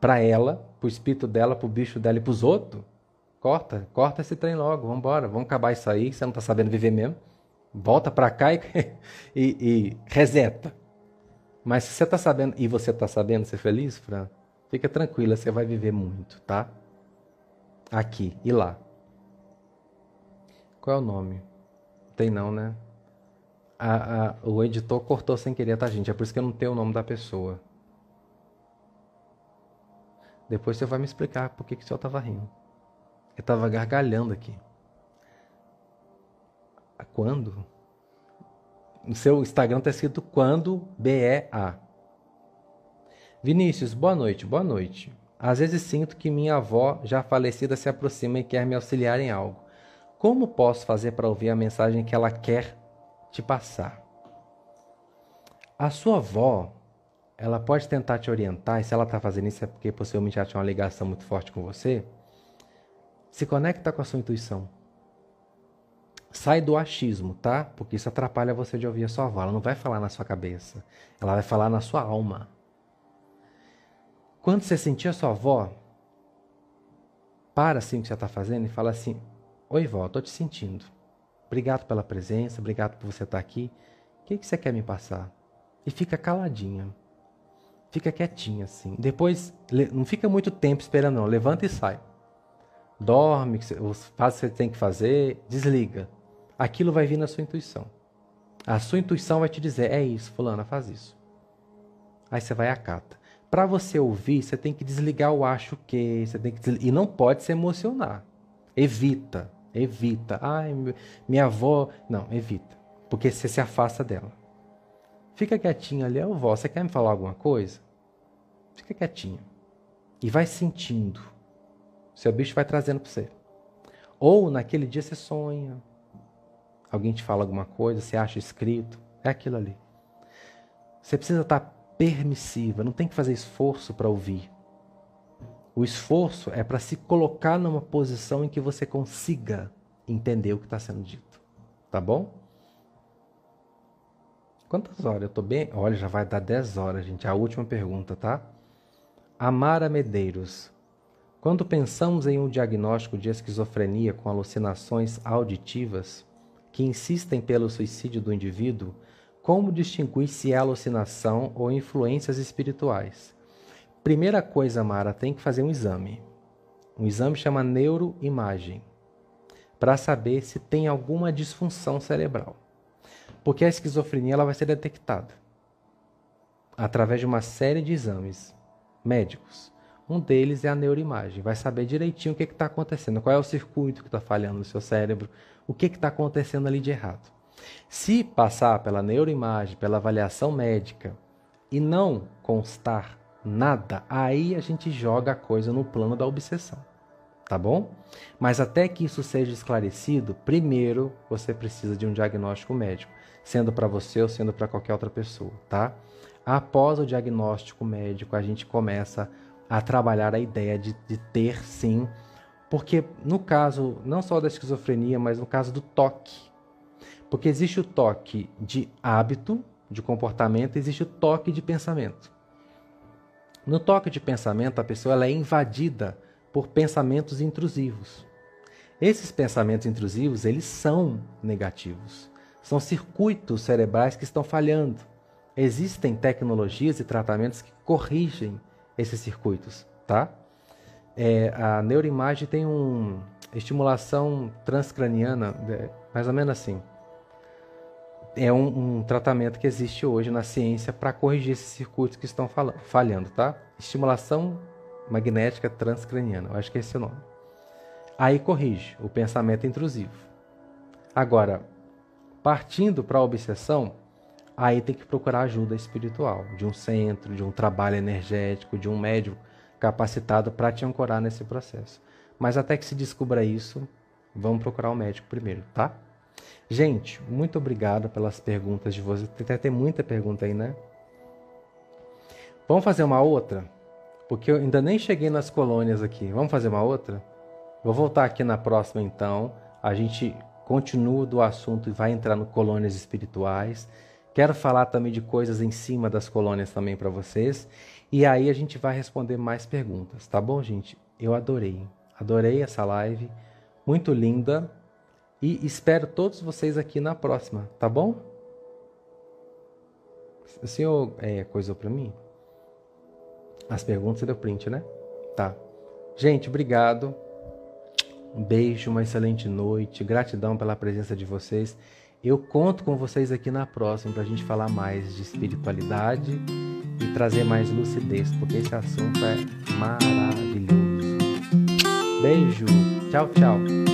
Para ela, para o espírito dela, para o bicho dela e para os outros, corta, corta esse trem logo, vamos embora, vamos acabar isso aí, você não está sabendo viver mesmo. Volta para cá e, e, e, reseta. Mas se você está sabendo, e você está sabendo ser feliz, Fran, fica tranquila, você vai viver muito, tá? Aqui e lá. Qual é o nome? Tem não, né? A, a, o editor cortou sem querer, tá, gente? É por isso que eu não tenho o nome da pessoa. Depois você vai me explicar por que, que o senhor estava rindo. Eu estava gargalhando aqui. Quando? No seu Instagram está escrito quando B-E-A. Vinícius, boa noite, boa noite. Às vezes sinto que minha avó, já falecida, se aproxima e quer me auxiliar em algo. Como posso fazer para ouvir a mensagem que ela quer te passar. A sua avó, ela pode tentar te orientar, e se ela está fazendo isso é porque possivelmente já tinha uma ligação muito forte com você. Se conecta com a sua intuição. Sai do achismo, tá? Porque isso atrapalha você de ouvir a sua avó. Ela não vai falar na sua cabeça, ela vai falar na sua alma. Quando você sentir a sua avó, para assim o que você está fazendo e fala assim: Oi, vó, estou te sentindo. Obrigado pela presença, obrigado por você estar aqui. O que, que você quer me passar? E fica caladinha. Fica quietinha assim. Depois, não fica muito tempo esperando, não. Levanta e sai. Dorme, faz o que você tem que fazer, desliga. Aquilo vai vir na sua intuição. A sua intuição vai te dizer: é isso, Fulana, faz isso. Aí você vai e acata. Para você ouvir, você tem que desligar o acho que, você tem que e não pode se emocionar. Evita. Evita. Ai, minha avó. Não, evita. Porque você se afasta dela. Fica quietinho ali, ô vó, você quer me falar alguma coisa? Fica quietinho. E vai sentindo. Seu bicho vai trazendo para você. Ou naquele dia você sonha. Alguém te fala alguma coisa, você acha escrito. É aquilo ali. Você precisa estar permissiva, não tem que fazer esforço para ouvir. O esforço é para se colocar numa posição em que você consiga entender o que está sendo dito. Tá bom? Quantas horas? Eu estou bem. Olha, já vai dar 10 horas, gente. A última pergunta, tá? Amara Medeiros. Quando pensamos em um diagnóstico de esquizofrenia com alucinações auditivas que insistem pelo suicídio do indivíduo, como distinguir se é alucinação ou influências espirituais? Primeira coisa, Mara, tem que fazer um exame. Um exame chama neuroimagem, para saber se tem alguma disfunção cerebral. Porque a esquizofrenia ela vai ser detectada através de uma série de exames médicos. Um deles é a neuroimagem. Vai saber direitinho o que está acontecendo, qual é o circuito que está falhando no seu cérebro, o que está acontecendo ali de errado. Se passar pela neuroimagem, pela avaliação médica e não constar nada, aí a gente joga a coisa no plano da obsessão. Tá bom? Mas até que isso seja esclarecido, primeiro você precisa de um diagnóstico médico, sendo para você ou sendo para qualquer outra pessoa, tá? Após o diagnóstico médico, a gente começa a trabalhar a ideia de, de ter sim, porque no caso não só da esquizofrenia, mas no caso do toque, porque existe o toque de hábito, de comportamento, existe o toque de pensamento. No toque de pensamento, a pessoa ela é invadida por pensamentos intrusivos. Esses pensamentos intrusivos, eles são negativos. São circuitos cerebrais que estão falhando. existem tecnologias e tratamentos que corrigem esses circuitos, tá? É, a neuroimagem tem uma estimulação transcraniana, é, mais ou menos assim. É um, um, tratamento que existe hoje na ciência para corrigir esses circuitos que estão falhando, tá? Estimulação magnética transcraniana, eu acho que é esse o nome. Aí corrige o pensamento intrusivo. Agora, partindo para a obsessão, aí tem que procurar ajuda espiritual, de um centro, de um trabalho energético, de um médico capacitado para te ancorar nesse processo. Mas até que se descubra isso, vamos procurar o médico primeiro, tá? Gente, muito obrigado pelas perguntas de vocês. Tem até muita pergunta aí, né? Vamos fazer uma outra? Porque eu ainda nem cheguei nas colônias aqui. Vamos fazer uma outra? Vou voltar aqui na próxima então. A gente continua do assunto e vai entrar no colônias espirituais. Quero falar também de coisas em cima das colônias também para vocês. E aí a gente vai responder mais perguntas, tá bom, gente? Eu adorei. Adorei essa live. Muito linda. E espero todos vocês aqui na próxima, tá bom? O senhor é, coisou para mim? As perguntas você deu print, né? Tá. Gente, obrigado. Um beijo, uma excelente noite. Gratidão pela presença de vocês. Eu conto com vocês aqui na próxima para a gente falar mais de espiritualidade e trazer mais lucidez, porque esse assunto é maravilhoso. Beijo, tchau, tchau.